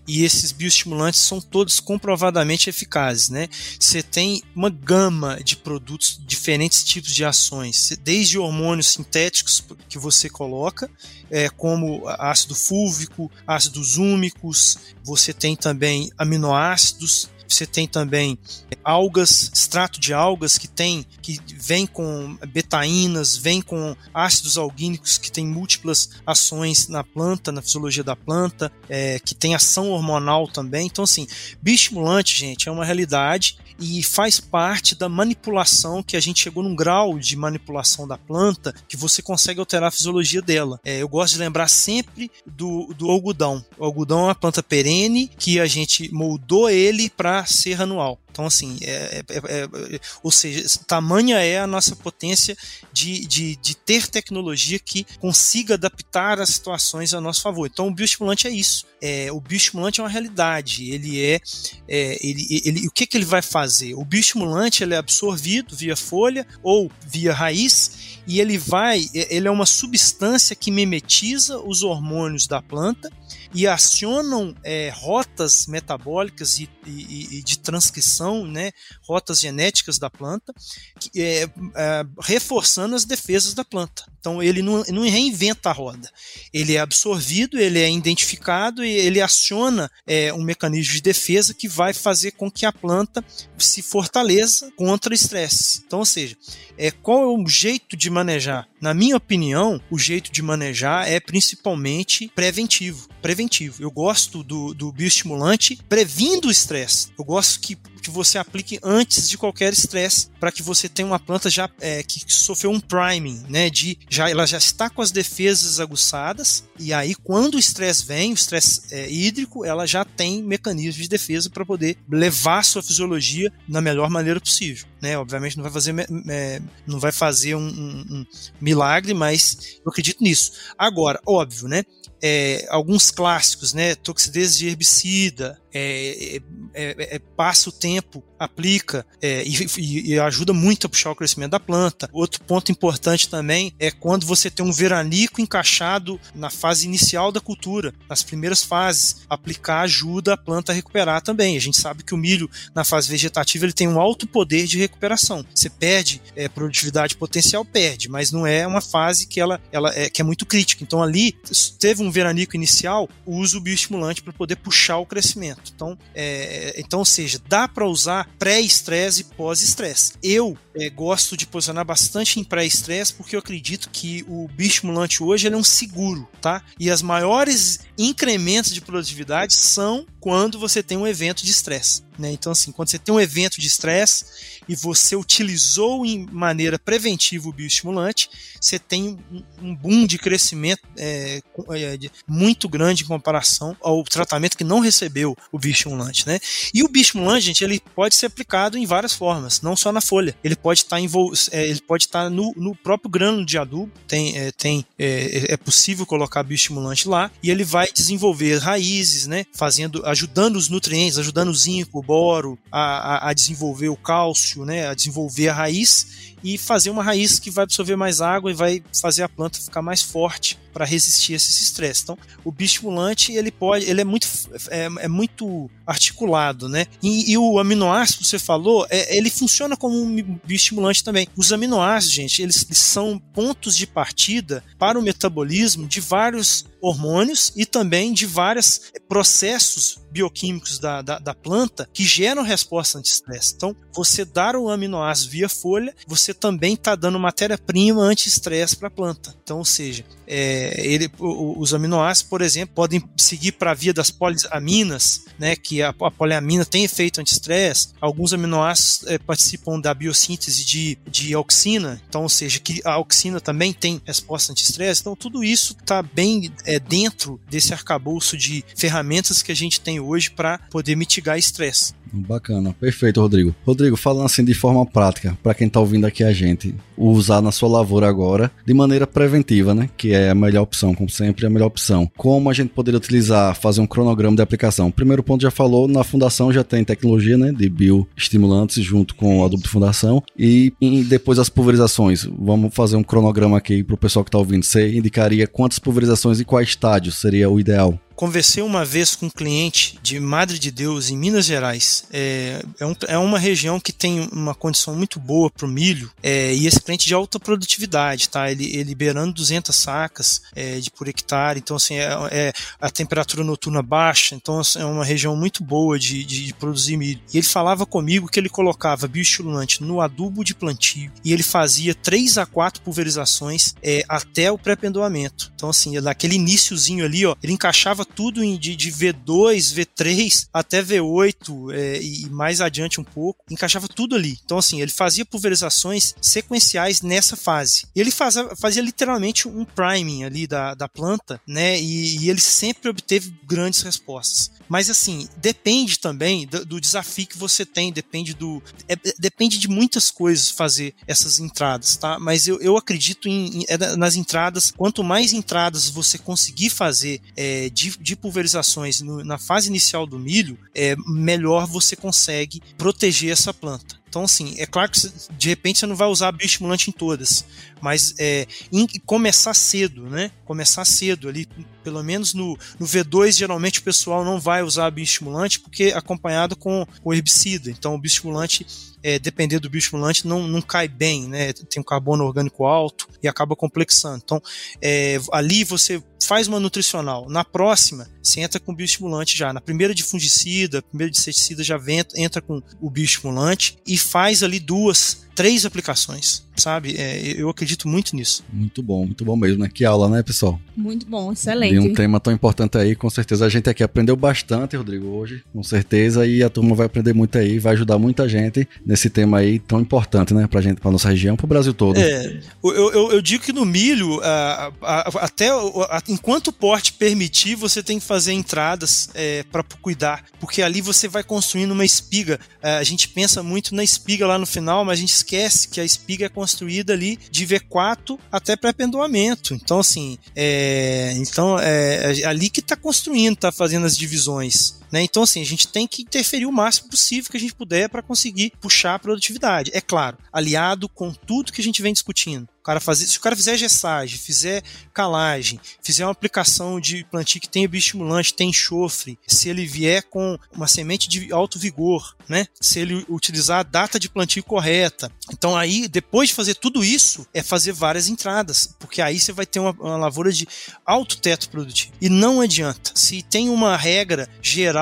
e esses bioestimulantes são todos comprovadamente eficazes, né? Você tem uma gama de produtos, diferentes tipos de ações, desde hormônios sintéticos que você coloca, é, como ácido fúlvico, ácidos úmicos, você tem também aminoácidos, você tem também algas, extrato de algas que tem que vem com betaínas, vem com ácidos algínicos que tem múltiplas ações na planta, na fisiologia da planta, é, que tem ação hormonal também. Então, assim, bioestimulante, gente, é uma realidade e faz parte da manipulação que a gente chegou num grau de manipulação da planta que você consegue alterar a fisiologia dela. É, eu gosto de lembrar sempre do, do algodão. O algodão é uma planta perene que a gente moldou ele para ser anual. Então, assim, é, é, é, ou seja, tamanha é a nossa potência de, de, de ter tecnologia que consiga adaptar as situações a nosso favor. Então, o bioestimulante é isso. É, o bioestimulante é uma realidade. Ele é, é ele, ele, o que, que ele vai fazer? O bioestimulante ele é absorvido via folha ou via raiz e ele vai, ele é uma substância que mimetiza os hormônios da planta e acionam é, rotas metabólicas e, e, e, de transcrição, né, rotas genéticas da planta, que, é, é, reforçando as defesas da planta. Então ele não, não, reinventa a roda. Ele é absorvido, ele é identificado e ele aciona é, um mecanismo de defesa que vai fazer com que a planta se fortaleça contra estresse. Então, ou seja, é, qual é o jeito de manejar? Na minha opinião, o jeito de manejar é principalmente preventivo. Preventivo. Eu gosto do, do bioestimulante previndo o estresse. Eu gosto que que você aplique antes de qualquer estresse, para que você tenha uma planta já é, que sofreu um priming, né? De já ela já está com as defesas aguçadas e aí quando o estresse vem, o estresse é, hídrico, ela já tem mecanismos de defesa para poder levar sua fisiologia na melhor maneira possível, né? Obviamente não vai fazer é, não vai fazer um, um, um milagre, mas eu acredito nisso. Agora, óbvio, né? É, alguns clássicos, né? Toxidez de herbicida, é, é, é, passa o tempo, aplica e, e, ajuda muito a puxar o crescimento da planta. Outro ponto importante também é quando você tem um veranico encaixado na inicial da cultura, nas primeiras fases, aplicar ajuda a planta a recuperar também. A gente sabe que o milho na fase vegetativa ele tem um alto poder de recuperação. Você perde produtividade potencial, perde, mas não é uma fase que ela, ela é, que é muito crítica. Então ali teve um veranico inicial, usa o bioestimulante para poder puxar o crescimento. Então, é, então ou seja, dá para usar pré-estresse e pós-estresse. Eu é, gosto de posicionar bastante em pré-estresse porque eu acredito que o bioestimulante hoje é um seguro, tá? E as maiores incrementos de produtividade são quando você tem um evento de estresse. Né? Então, assim, quando você tem um evento de estresse e você utilizou em maneira preventiva o bioestimulante, você tem um boom de crescimento é, é, muito grande em comparação ao tratamento que não recebeu o bioestimulante. Né? E o bioestimulante, gente, ele pode ser aplicado em várias formas, não só na folha. Ele pode estar, é, ele pode estar no, no próprio grano de adubo, tem, é, tem, é, é possível colocar bioestimulante lá, e ele vai desenvolver raízes, né? fazendo, ajudando os nutrientes, ajudando o zinco, o boro a, a, a desenvolver o cálcio, né? a desenvolver a raiz e fazer uma raiz que vai absorver mais água e vai fazer a planta ficar mais forte para resistir a esses estresses. Então, o bioestimulante ele pode, ele é muito, é, é muito articulado, né? E, e, o aminoácido que você falou, é, ele funciona como um bioestimulante também. Os aminoácidos, gente, eles, eles são pontos de partida para o metabolismo de vários hormônios e também de vários processos bioquímicos da, da, da planta que geram resposta anti-estresse. Então, você dar o aminoácido via folha, você também está dando matéria-prima anti-estresse para a planta. Então, ou seja, é, ele, os aminoácidos, por exemplo, podem seguir para a via das poliaminas, né, que a, a poliamina tem efeito anti-estresse. Alguns aminoácidos é, participam da biossíntese de, de auxina, então, ou seja, que a auxina também tem resposta anti-estresse. Então, tudo isso está bem é, dentro desse arcabouço de ferramentas que a gente tem hoje para poder mitigar estresse. Bacana, perfeito, Rodrigo. Rodrigo, falando assim de forma prática, para quem está ouvindo aqui a gente, usar na sua lavoura agora de maneira preventiva, né? Que é a melhor opção, como sempre, é a melhor opção. Como a gente poderia utilizar, fazer um cronograma de aplicação? Primeiro ponto já falou, na fundação já tem tecnologia, né? De bioestimulantes junto com o adubo de fundação. E, e depois as pulverizações. Vamos fazer um cronograma aqui para o pessoal que está ouvindo. Você indicaria quantas pulverizações e quais estágios seria o ideal? Conversei uma vez com um cliente de Madre de Deus, em Minas Gerais. É, é, um, é uma região que tem uma condição muito boa para o milho é, e esse cliente de alta produtividade, tá? Ele, ele liberando 200 sacas é, de por hectare, então assim, é, é, a temperatura noturna baixa, então assim, é uma região muito boa de, de, de, produzir milho. E ele falava comigo que ele colocava bioestimulante no adubo de plantio e ele fazia 3 a 4 pulverizações é, até o pré-pendoamento. Então assim, naquele iníciozinho ali, ó, ele encaixava tudo em, de, de V2, V3 até V8 é, e mais adiante um pouco, encaixava tudo ali. Então, assim, ele fazia pulverizações sequenciais nessa fase. Ele fazia, fazia literalmente um priming ali da, da planta, né? E, e ele sempre obteve grandes respostas. Mas assim, depende também do, do desafio que você tem, depende do. É, depende de muitas coisas fazer essas entradas, tá? Mas eu, eu acredito em, em, é nas entradas, quanto mais entradas você conseguir fazer é, de, de, pulverizações no, na fase inicial do milho, é, melhor você consegue proteger essa planta. Então, assim, é claro que de repente você não vai usar bioestimulante em todas, mas é, em, começar cedo, né? Começar cedo ali, pelo menos no, no V2, geralmente o pessoal não vai usar bioestimulante porque é acompanhado com o herbicida. Então, o bioestimulante é, depender do bioestimulante, não, não cai bem, né? Tem um carbono orgânico alto e acaba complexando. Então, é, ali você faz uma nutricional. Na próxima, você entra com bioestimulante já. Na primeira de fungicida, primeira de inseticida já vem, entra com o bioestimulante e faz ali duas, três aplicações sabe? É, eu acredito muito nisso. Muito bom, muito bom mesmo, né? Que aula, né, pessoal? Muito bom, excelente. E um tema tão importante aí, com certeza a gente aqui aprendeu bastante, Rodrigo, hoje, com certeza, e a turma vai aprender muito aí, vai ajudar muita gente nesse tema aí tão importante, né, pra gente, pra nossa região, pro Brasil todo. É, eu, eu, eu digo que no milho, a, a, até a, enquanto o porte permitir, você tem que fazer entradas é, para cuidar, porque ali você vai construindo uma espiga. É, a gente pensa muito na espiga lá no final, mas a gente esquece que a espiga é construída ali de V4 até pré-pendoamento. Então, assim, é, então é, é ali que está construindo, está fazendo as divisões. Né? Então, assim, a gente tem que interferir o máximo possível que a gente puder para conseguir puxar a produtividade. É claro, aliado com tudo que a gente vem discutindo cara fazer, se o cara fizer gessagem, fizer calagem, fizer uma aplicação de plantio que tem bioestimulante, tem enxofre, se ele vier com uma semente de alto vigor, né? Se ele utilizar a data de plantio correta. Então aí, depois de fazer tudo isso, é fazer várias entradas, porque aí você vai ter uma, uma lavoura de alto teto produtivo. E não adianta. Se tem uma regra geral,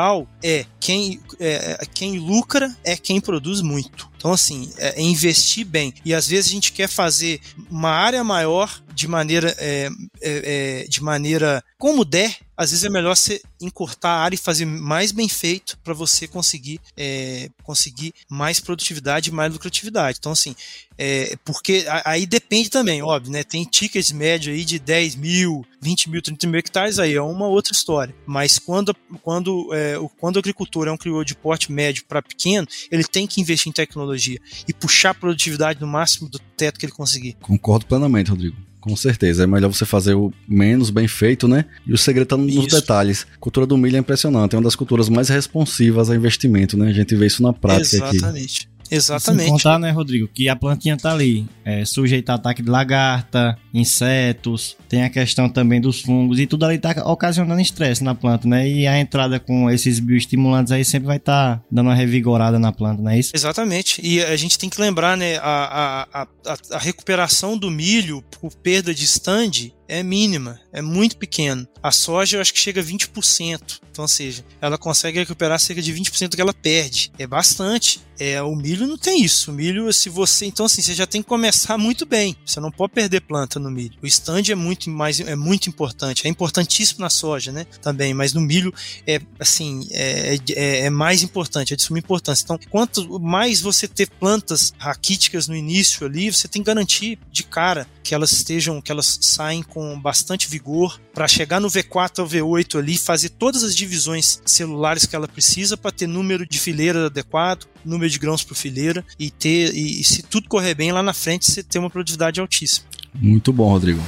é quem, é, quem lucra é quem produz muito. Então, assim, é, é investir bem. E às vezes a gente quer fazer uma área maior de maneira, é, é, é, de maneira como der, às vezes é melhor você encurtar a área e fazer mais bem feito para você conseguir, é, conseguir mais produtividade e mais lucratividade. Então, assim, é, porque aí depende também, óbvio, né? Tem tickets médio aí de 10 mil, 20 mil, 30 mil hectares, aí é uma outra história. Mas quando, quando, é, quando o agricultor é um criador de porte médio para pequeno, ele tem que investir em tecnologia e puxar a produtividade no máximo do teto que ele conseguir. Concordo plenamente, Rodrigo. Com certeza. É melhor você fazer o menos bem feito, né? E o segredo tá nos isso. detalhes. A cultura do milho é impressionante. É uma das culturas mais responsivas a investimento, né? A gente vê isso na prática Exatamente. aqui. Exatamente. Exatamente. Sem contar, né, Rodrigo, que a plantinha tá ali, é, sujeita a ataque de lagarta, insetos, tem a questão também dos fungos, e tudo ali tá ocasionando estresse na planta, né? E a entrada com esses bioestimulantes aí sempre vai estar tá dando uma revigorada na planta, não é isso? Exatamente. E a gente tem que lembrar, né, a, a, a, a recuperação do milho por perda de stand é mínima, é muito pequeno. A soja eu acho que chega a 20%. Então, ou seja, ela consegue recuperar cerca de 20% do que ela perde. É bastante. É, o milho não tem isso. O milho, se você. Então, assim, você já tem que começar muito bem. Você não pode perder planta no milho. O stand é muito mais é muito importante. É importantíssimo na soja, né? Também, mas no milho é assim, é, é, é mais importante, é de suma importância. Então, quanto mais você ter plantas raquíticas no início ali, você tem que garantir de cara que elas estejam, que elas saem com bastante vigor para chegar no V4 ou V8 ali, fazer todas as divisões celulares que ela precisa para ter número de fileira adequado, número de grãos por fileira e ter e, e se tudo correr bem lá na frente você ter uma produtividade altíssima. Muito bom, Rodrigo.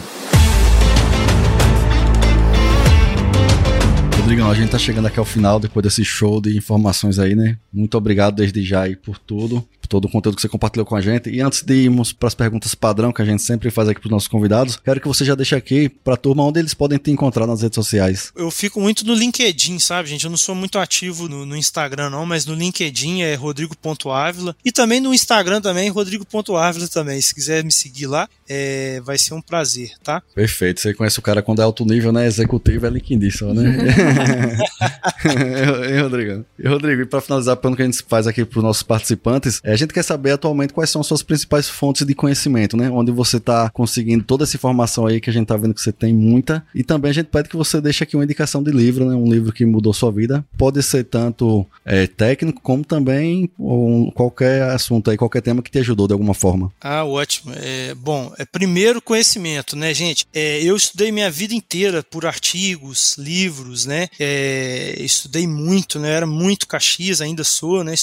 Rodrigão, a gente tá chegando aqui ao final depois desse show de informações aí, né? Muito obrigado desde já aí por tudo todo o conteúdo que você compartilhou com a gente. E antes de irmos para as perguntas padrão que a gente sempre faz aqui para os nossos convidados, quero que você já deixe aqui para a turma onde eles podem te encontrar nas redes sociais. Eu fico muito no LinkedIn, sabe, gente? Eu não sou muito ativo no, no Instagram, não, mas no LinkedIn é rodrigo.ávila. E também no Instagram também, rodrigo.ávila também. Se quiser me seguir lá, é, vai ser um prazer, tá? Perfeito. Você conhece o cara quando é alto nível, né? Executivo é LinkedIn né? e, Rodrigo? E, Rodrigo, e para finalizar, pelo que a gente faz aqui para os nossos participantes, é A gente quer saber atualmente quais são as suas principais fontes de conhecimento, né? Onde você está conseguindo toda essa informação aí que a gente tá vendo que você tem muita. E também a gente pede que você deixe aqui uma indicação de livro, né? Um livro que mudou sua vida. Pode ser tanto é, técnico como também um, qualquer assunto aí, qualquer tema que te ajudou de alguma forma. Ah, ótimo. É, bom, é primeiro conhecimento, né, gente? É, eu estudei minha vida inteira por artigos, livros, né? É, estudei muito, né? Era muito Caxias, ainda sou, né?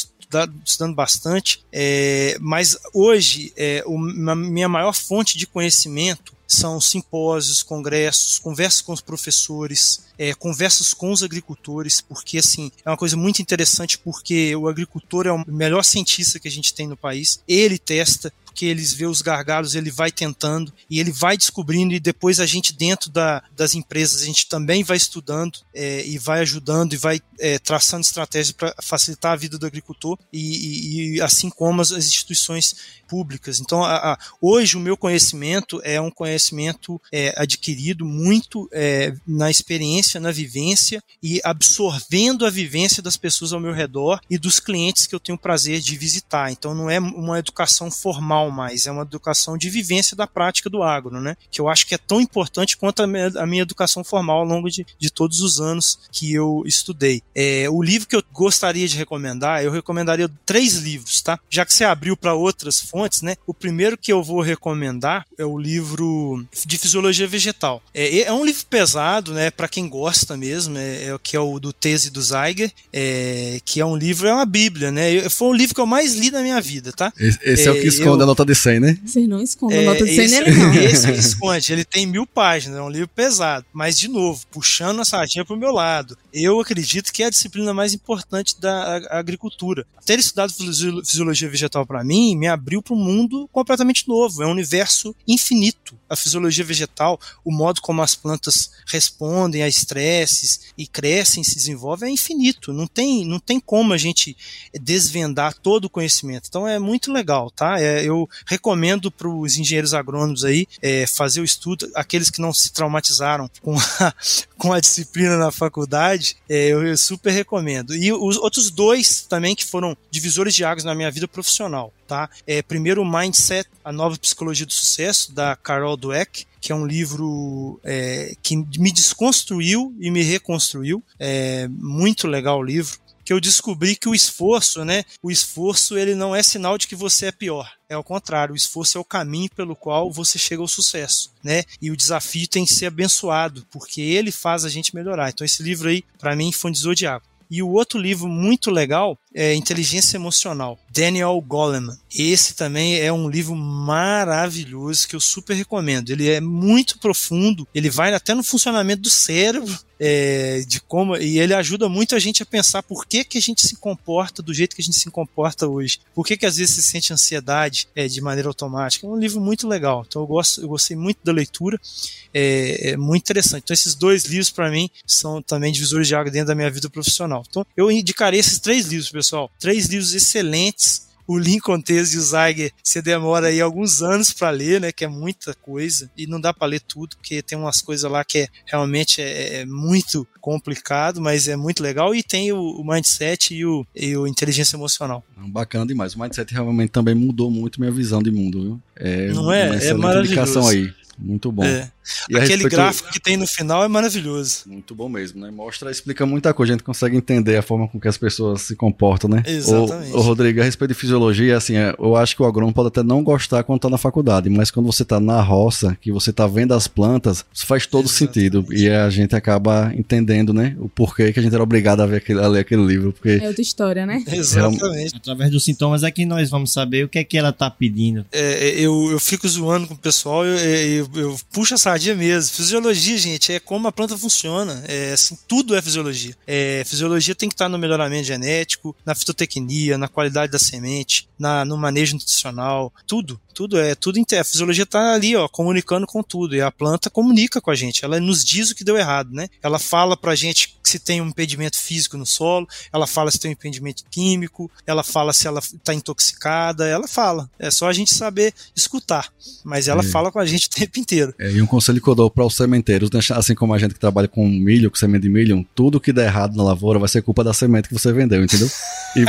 Estudando bastante, é, mas hoje é, o, minha maior fonte de conhecimento são simpósios, congressos, conversas com os professores, é, conversas com os agricultores, porque assim é uma coisa muito interessante porque o agricultor é o melhor cientista que a gente tem no país. Ele testa, porque eles vê os gargalos, ele vai tentando e ele vai descobrindo e depois a gente dentro da, das empresas a gente também vai estudando é, e vai ajudando e vai é, traçando estratégias para facilitar a vida do agricultor e, e, e, assim como as, as instituições públicas. Então, a, a, hoje o meu conhecimento é um conhecimento é, adquirido muito é, na experiência, na vivência e absorvendo a vivência das pessoas ao meu redor e dos clientes que eu tenho o prazer de visitar. Então, não é uma educação formal mais, é uma educação de vivência da prática do agro, né? Que eu acho que é tão importante quanto a minha, a minha educação formal ao longo de, de todos os anos que eu estudei. É, o livro que eu gostaria de recomendar, eu recomendaria três livros, tá? Já que você abriu para outras fontes né? O primeiro que eu vou recomendar é o livro de fisiologia vegetal. É, é um livro pesado, né? Para quem gosta mesmo, é, é, que é o do Tese do Zeiger, é, que é um livro, é uma bíblia, né? Foi o livro que eu mais li na minha vida, tá? Esse, esse é, o que é, esconde eu, nota de 100, né? Você não esconde a nota de 100 esse, nele, não. Esse que esconde, ele tem mil páginas, é um livro pesado. Mas, de novo, puxando a sardinha pro meu lado, eu acredito que é a disciplina mais importante da agricultura. Ter estudado fisiologia vegetal para mim me abriu para um mundo completamente novo, é um universo infinito. A fisiologia vegetal, o modo como as plantas respondem a estresses e crescem, se desenvolvem é infinito. Não tem, não tem como a gente desvendar todo o conhecimento. Então é muito legal, tá? É, eu recomendo para os engenheiros agrônomos aí é, fazer o estudo, aqueles que não se traumatizaram com a, com a disciplina na faculdade, é, eu, eu super recomendo. E os outros dois também que foram divisores de águas na minha vida profissional tá? É, primeiro, Mindset, a nova psicologia do sucesso, da Carol Dweck, que é um livro é, que me desconstruiu e me reconstruiu. É muito legal o livro. Que eu descobri que o esforço, né? O esforço ele não é sinal de que você é pior. É ao contrário, o esforço é o caminho pelo qual você chega ao sucesso, né? E o desafio tem que ser abençoado, porque ele faz a gente melhorar. Então esse livro aí, para mim, foi um divisor de água. E o outro livro muito legal é Inteligência Emocional, Daniel Goleman. Esse também é um livro maravilhoso que eu super recomendo. Ele é muito profundo, ele vai até no funcionamento do cérebro, é, de como e ele ajuda muito a gente a pensar por que, que a gente se comporta do jeito que a gente se comporta hoje. Por que, que às vezes se sente ansiedade é, de maneira automática. É um livro muito legal. Então eu, gosto, eu gostei muito da leitura. É, é muito interessante. Então esses dois livros para mim são também divisores de água dentro da minha vida profissional. Então eu indicarei esses três livros, pessoal. Três livros excelentes o Lincoln Tese e o Zeiger você demora aí alguns anos para ler, né? Que é muita coisa e não dá para ler tudo porque tem umas coisas lá que é realmente é, é, muito complicado, mas é muito legal e tem o, o mindset e o, e o inteligência emocional. Bacana demais. O mindset realmente também mudou muito minha visão de mundo, viu? É não é? É maravilhoso. aí. Muito bom. É. E Aquele respeito... gráfico que tem no final é maravilhoso. Muito bom mesmo, né? Mostra, explica muita coisa. A gente consegue entender a forma com que as pessoas se comportam, né? Exatamente. O, o Rodrigo, a respeito de fisiologia, assim, é, eu acho que o agrônomo pode até não gostar quando tá na faculdade, mas quando você tá na roça, que você tá vendo as plantas, isso faz todo Exatamente. sentido. E a gente acaba entendendo, né? O porquê que a gente era obrigado a, ver aquele, a ler aquele livro. Porque é outra história, né? Exatamente. Através dos sintomas é que nós vamos saber o que é que ela tá pedindo. É, eu, eu fico zoando com o pessoal, eu, eu, eu puxo essa sardinha mesmo. Fisiologia, gente, é como a planta funciona. É, assim, tudo é fisiologia. É, fisiologia tem que estar no melhoramento genético, na fitotecnia, na qualidade da semente, na, no manejo nutricional, tudo. Tudo é, tudo A fisiologia está ali, ó, comunicando com tudo. E a planta comunica com a gente. Ela nos diz o que deu errado, né? Ela fala pra gente se tem um impedimento físico no solo, ela fala se tem um impedimento químico, ela fala se ela está intoxicada, ela fala. É só a gente saber escutar. Mas ela é. fala com a gente o tempo inteiro. É, e um conselho que eu dou para os sementeiros, né, assim como a gente que trabalha com milho, com semente de milho, tudo que der errado na lavoura vai ser culpa da semente que você vendeu, entendeu? E,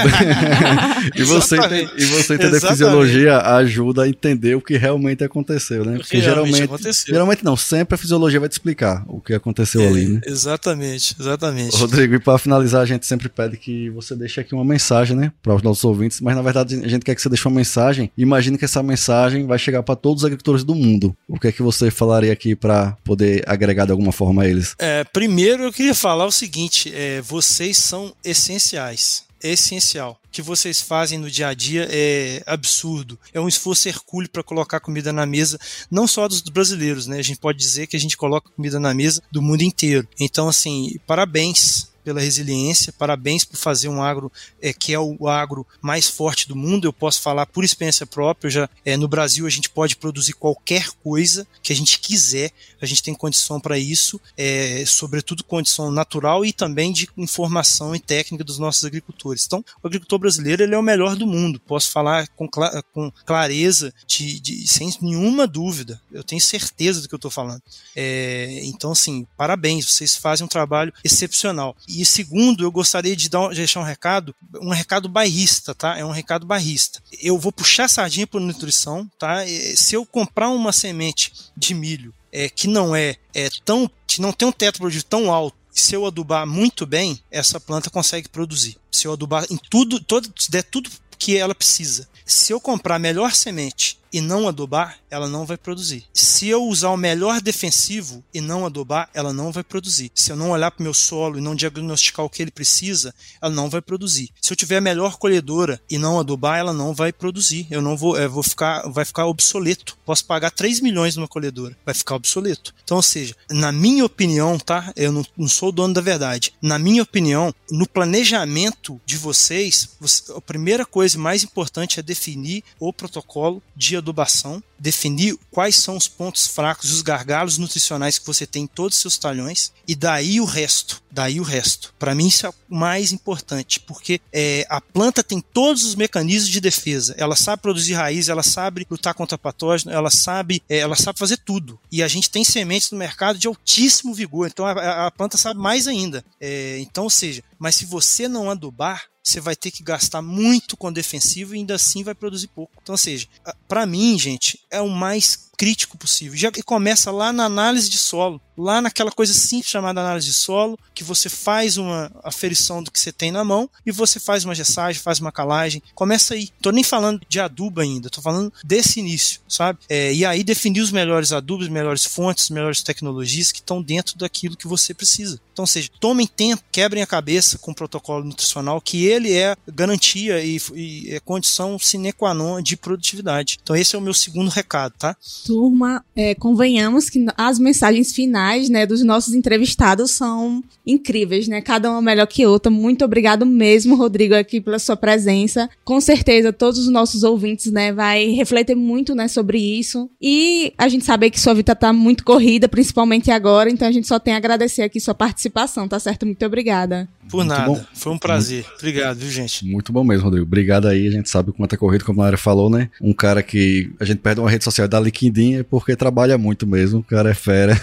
e você, e você entender Exatamente. fisiologia ajuda a entender o que realmente aconteceu, né? Porque realmente, geralmente, aconteceu. geralmente não, sempre a fisiologia vai te explicar o que aconteceu é, ali, né? Exatamente, exatamente. Rodrigo, e para finalizar, a gente sempre pede que você deixe aqui uma mensagem, né, para os nossos ouvintes, mas na verdade a gente quer que você deixe uma mensagem. Imagine que essa mensagem vai chegar para todos os agricultores do mundo. O que é que você falaria aqui para poder agregar de alguma forma a eles? É, primeiro eu queria falar o seguinte: é, vocês são essenciais essencial. Que vocês fazem no dia a dia é absurdo. É um esforço hercúleo para colocar comida na mesa, não só dos brasileiros, né? A gente pode dizer que a gente coloca comida na mesa do mundo inteiro. Então, assim, parabéns pela resiliência, parabéns por fazer um agro é, que é o agro mais forte do mundo. Eu posso falar por experiência própria. Já é, no Brasil a gente pode produzir qualquer coisa que a gente quiser, a gente tem condição para isso, é, sobretudo condição natural e também de informação e técnica dos nossos agricultores. Então, o agricultor brasileiro ele é o melhor do mundo. Posso falar com, com clareza, de, de, sem nenhuma dúvida. Eu tenho certeza do que eu estou falando. É, então, assim, parabéns, vocês fazem um trabalho excepcional. E segundo, eu gostaria de dar, deixar um recado, um recado bairrista, tá? É um recado bairrista. Eu vou puxar sardinha por nutrição, tá? Se eu comprar uma semente de milho é, que não é, é tão, que não tem um teto produtivo tão alto, se eu adubar muito bem, essa planta consegue produzir. Se eu adubar em tudo, todo, der tudo que ela precisa. Se eu comprar melhor semente e não adubar, ela não vai produzir. Se eu usar o melhor defensivo e não adubar, ela não vai produzir. Se eu não olhar para o meu solo e não diagnosticar o que ele precisa, ela não vai produzir. Se eu tiver a melhor colhedora e não adubar, ela não vai produzir. Eu não vou, eu vou ficar, vai ficar obsoleto. Posso pagar 3 milhões numa colhedora, vai ficar obsoleto. Então, ou seja, na minha opinião, tá? Eu não, não sou o dono da verdade. Na minha opinião, no planejamento de vocês, você, a primeira coisa mais importante é definir o protocolo de adubação, definir quais são os pontos fracos, os gargalos nutricionais que você tem em todos os seus talhões, e daí o resto. Daí o resto. Para mim, isso é o mais importante, porque é, a planta tem todos os mecanismos de defesa. Ela sabe produzir raiz, ela sabe lutar contra patógeno, ela sabe, é, ela sabe fazer tudo. E a gente tem sementes no mercado de altíssimo vigor, então a, a planta sabe mais ainda. É, então, ou seja, mas se você não adubar, você vai ter que gastar muito com defensivo e ainda assim vai produzir pouco. Então, ou seja, para mim, gente, é o mais crítico possível. Já começa lá na análise de solo, lá naquela coisa simples chamada análise de solo, que você faz uma aferição do que você tem na mão e você faz uma gessagem, faz uma calagem. Começa aí. Tô nem falando de adubo ainda, tô falando desse início, sabe? É, e aí definir os melhores adubos, melhores fontes, melhores tecnologias que estão dentro daquilo que você precisa. Então, seja, tomem tempo, quebrem a cabeça com o protocolo nutricional, que ele é garantia e, e é condição sine qua non de produtividade. Então, esse é o meu segundo recado, tá? Turma, é, convenhamos que as mensagens finais, né, dos nossos entrevistados são incríveis, né? Cada uma melhor que outra. Muito obrigado mesmo, Rodrigo, aqui pela sua presença. Com certeza, todos os nossos ouvintes, né, vai refletir muito, né, sobre isso. E a gente sabe que sua vida tá muito corrida, principalmente agora, então a gente só tem a agradecer aqui sua participação, tá certo? Muito obrigada. Por muito nada. Bom. Foi um prazer. Muito, Obrigado, viu, gente? Muito bom mesmo, Rodrigo. Obrigado aí. A gente sabe o quanto é corrido, como a Lara falou, né? Um cara que a gente perde uma rede social da LinkedIn é porque trabalha muito mesmo. O cara é fera.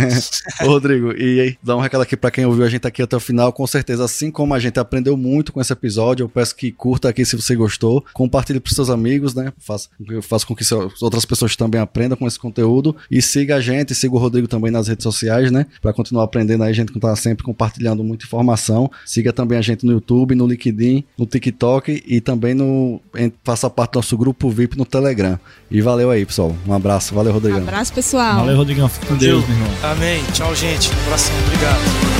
Ô, Rodrigo, e aí, dá um recado aqui pra quem ouviu a gente aqui até o final. Com certeza, assim como a gente aprendeu muito com esse episódio, eu peço que curta aqui se você gostou. Compartilhe pros seus amigos, né? Faça, faça com que outras pessoas também aprendam com esse conteúdo. E siga a gente, siga o Rodrigo também nas redes sociais, né? Pra continuar aprendendo aí, a gente tá sempre compartilhando muita informação. Siga também a gente no YouTube, no LinkedIn, no TikTok e também no faça parte do nosso grupo VIP no Telegram. E valeu aí, pessoal. Um abraço. Valeu, Rodrigão. Um abraço, pessoal. Valeu, Rodrigão. Fique com Deus, meu irmão. Amém. Tchau, gente. Um abração. Obrigado.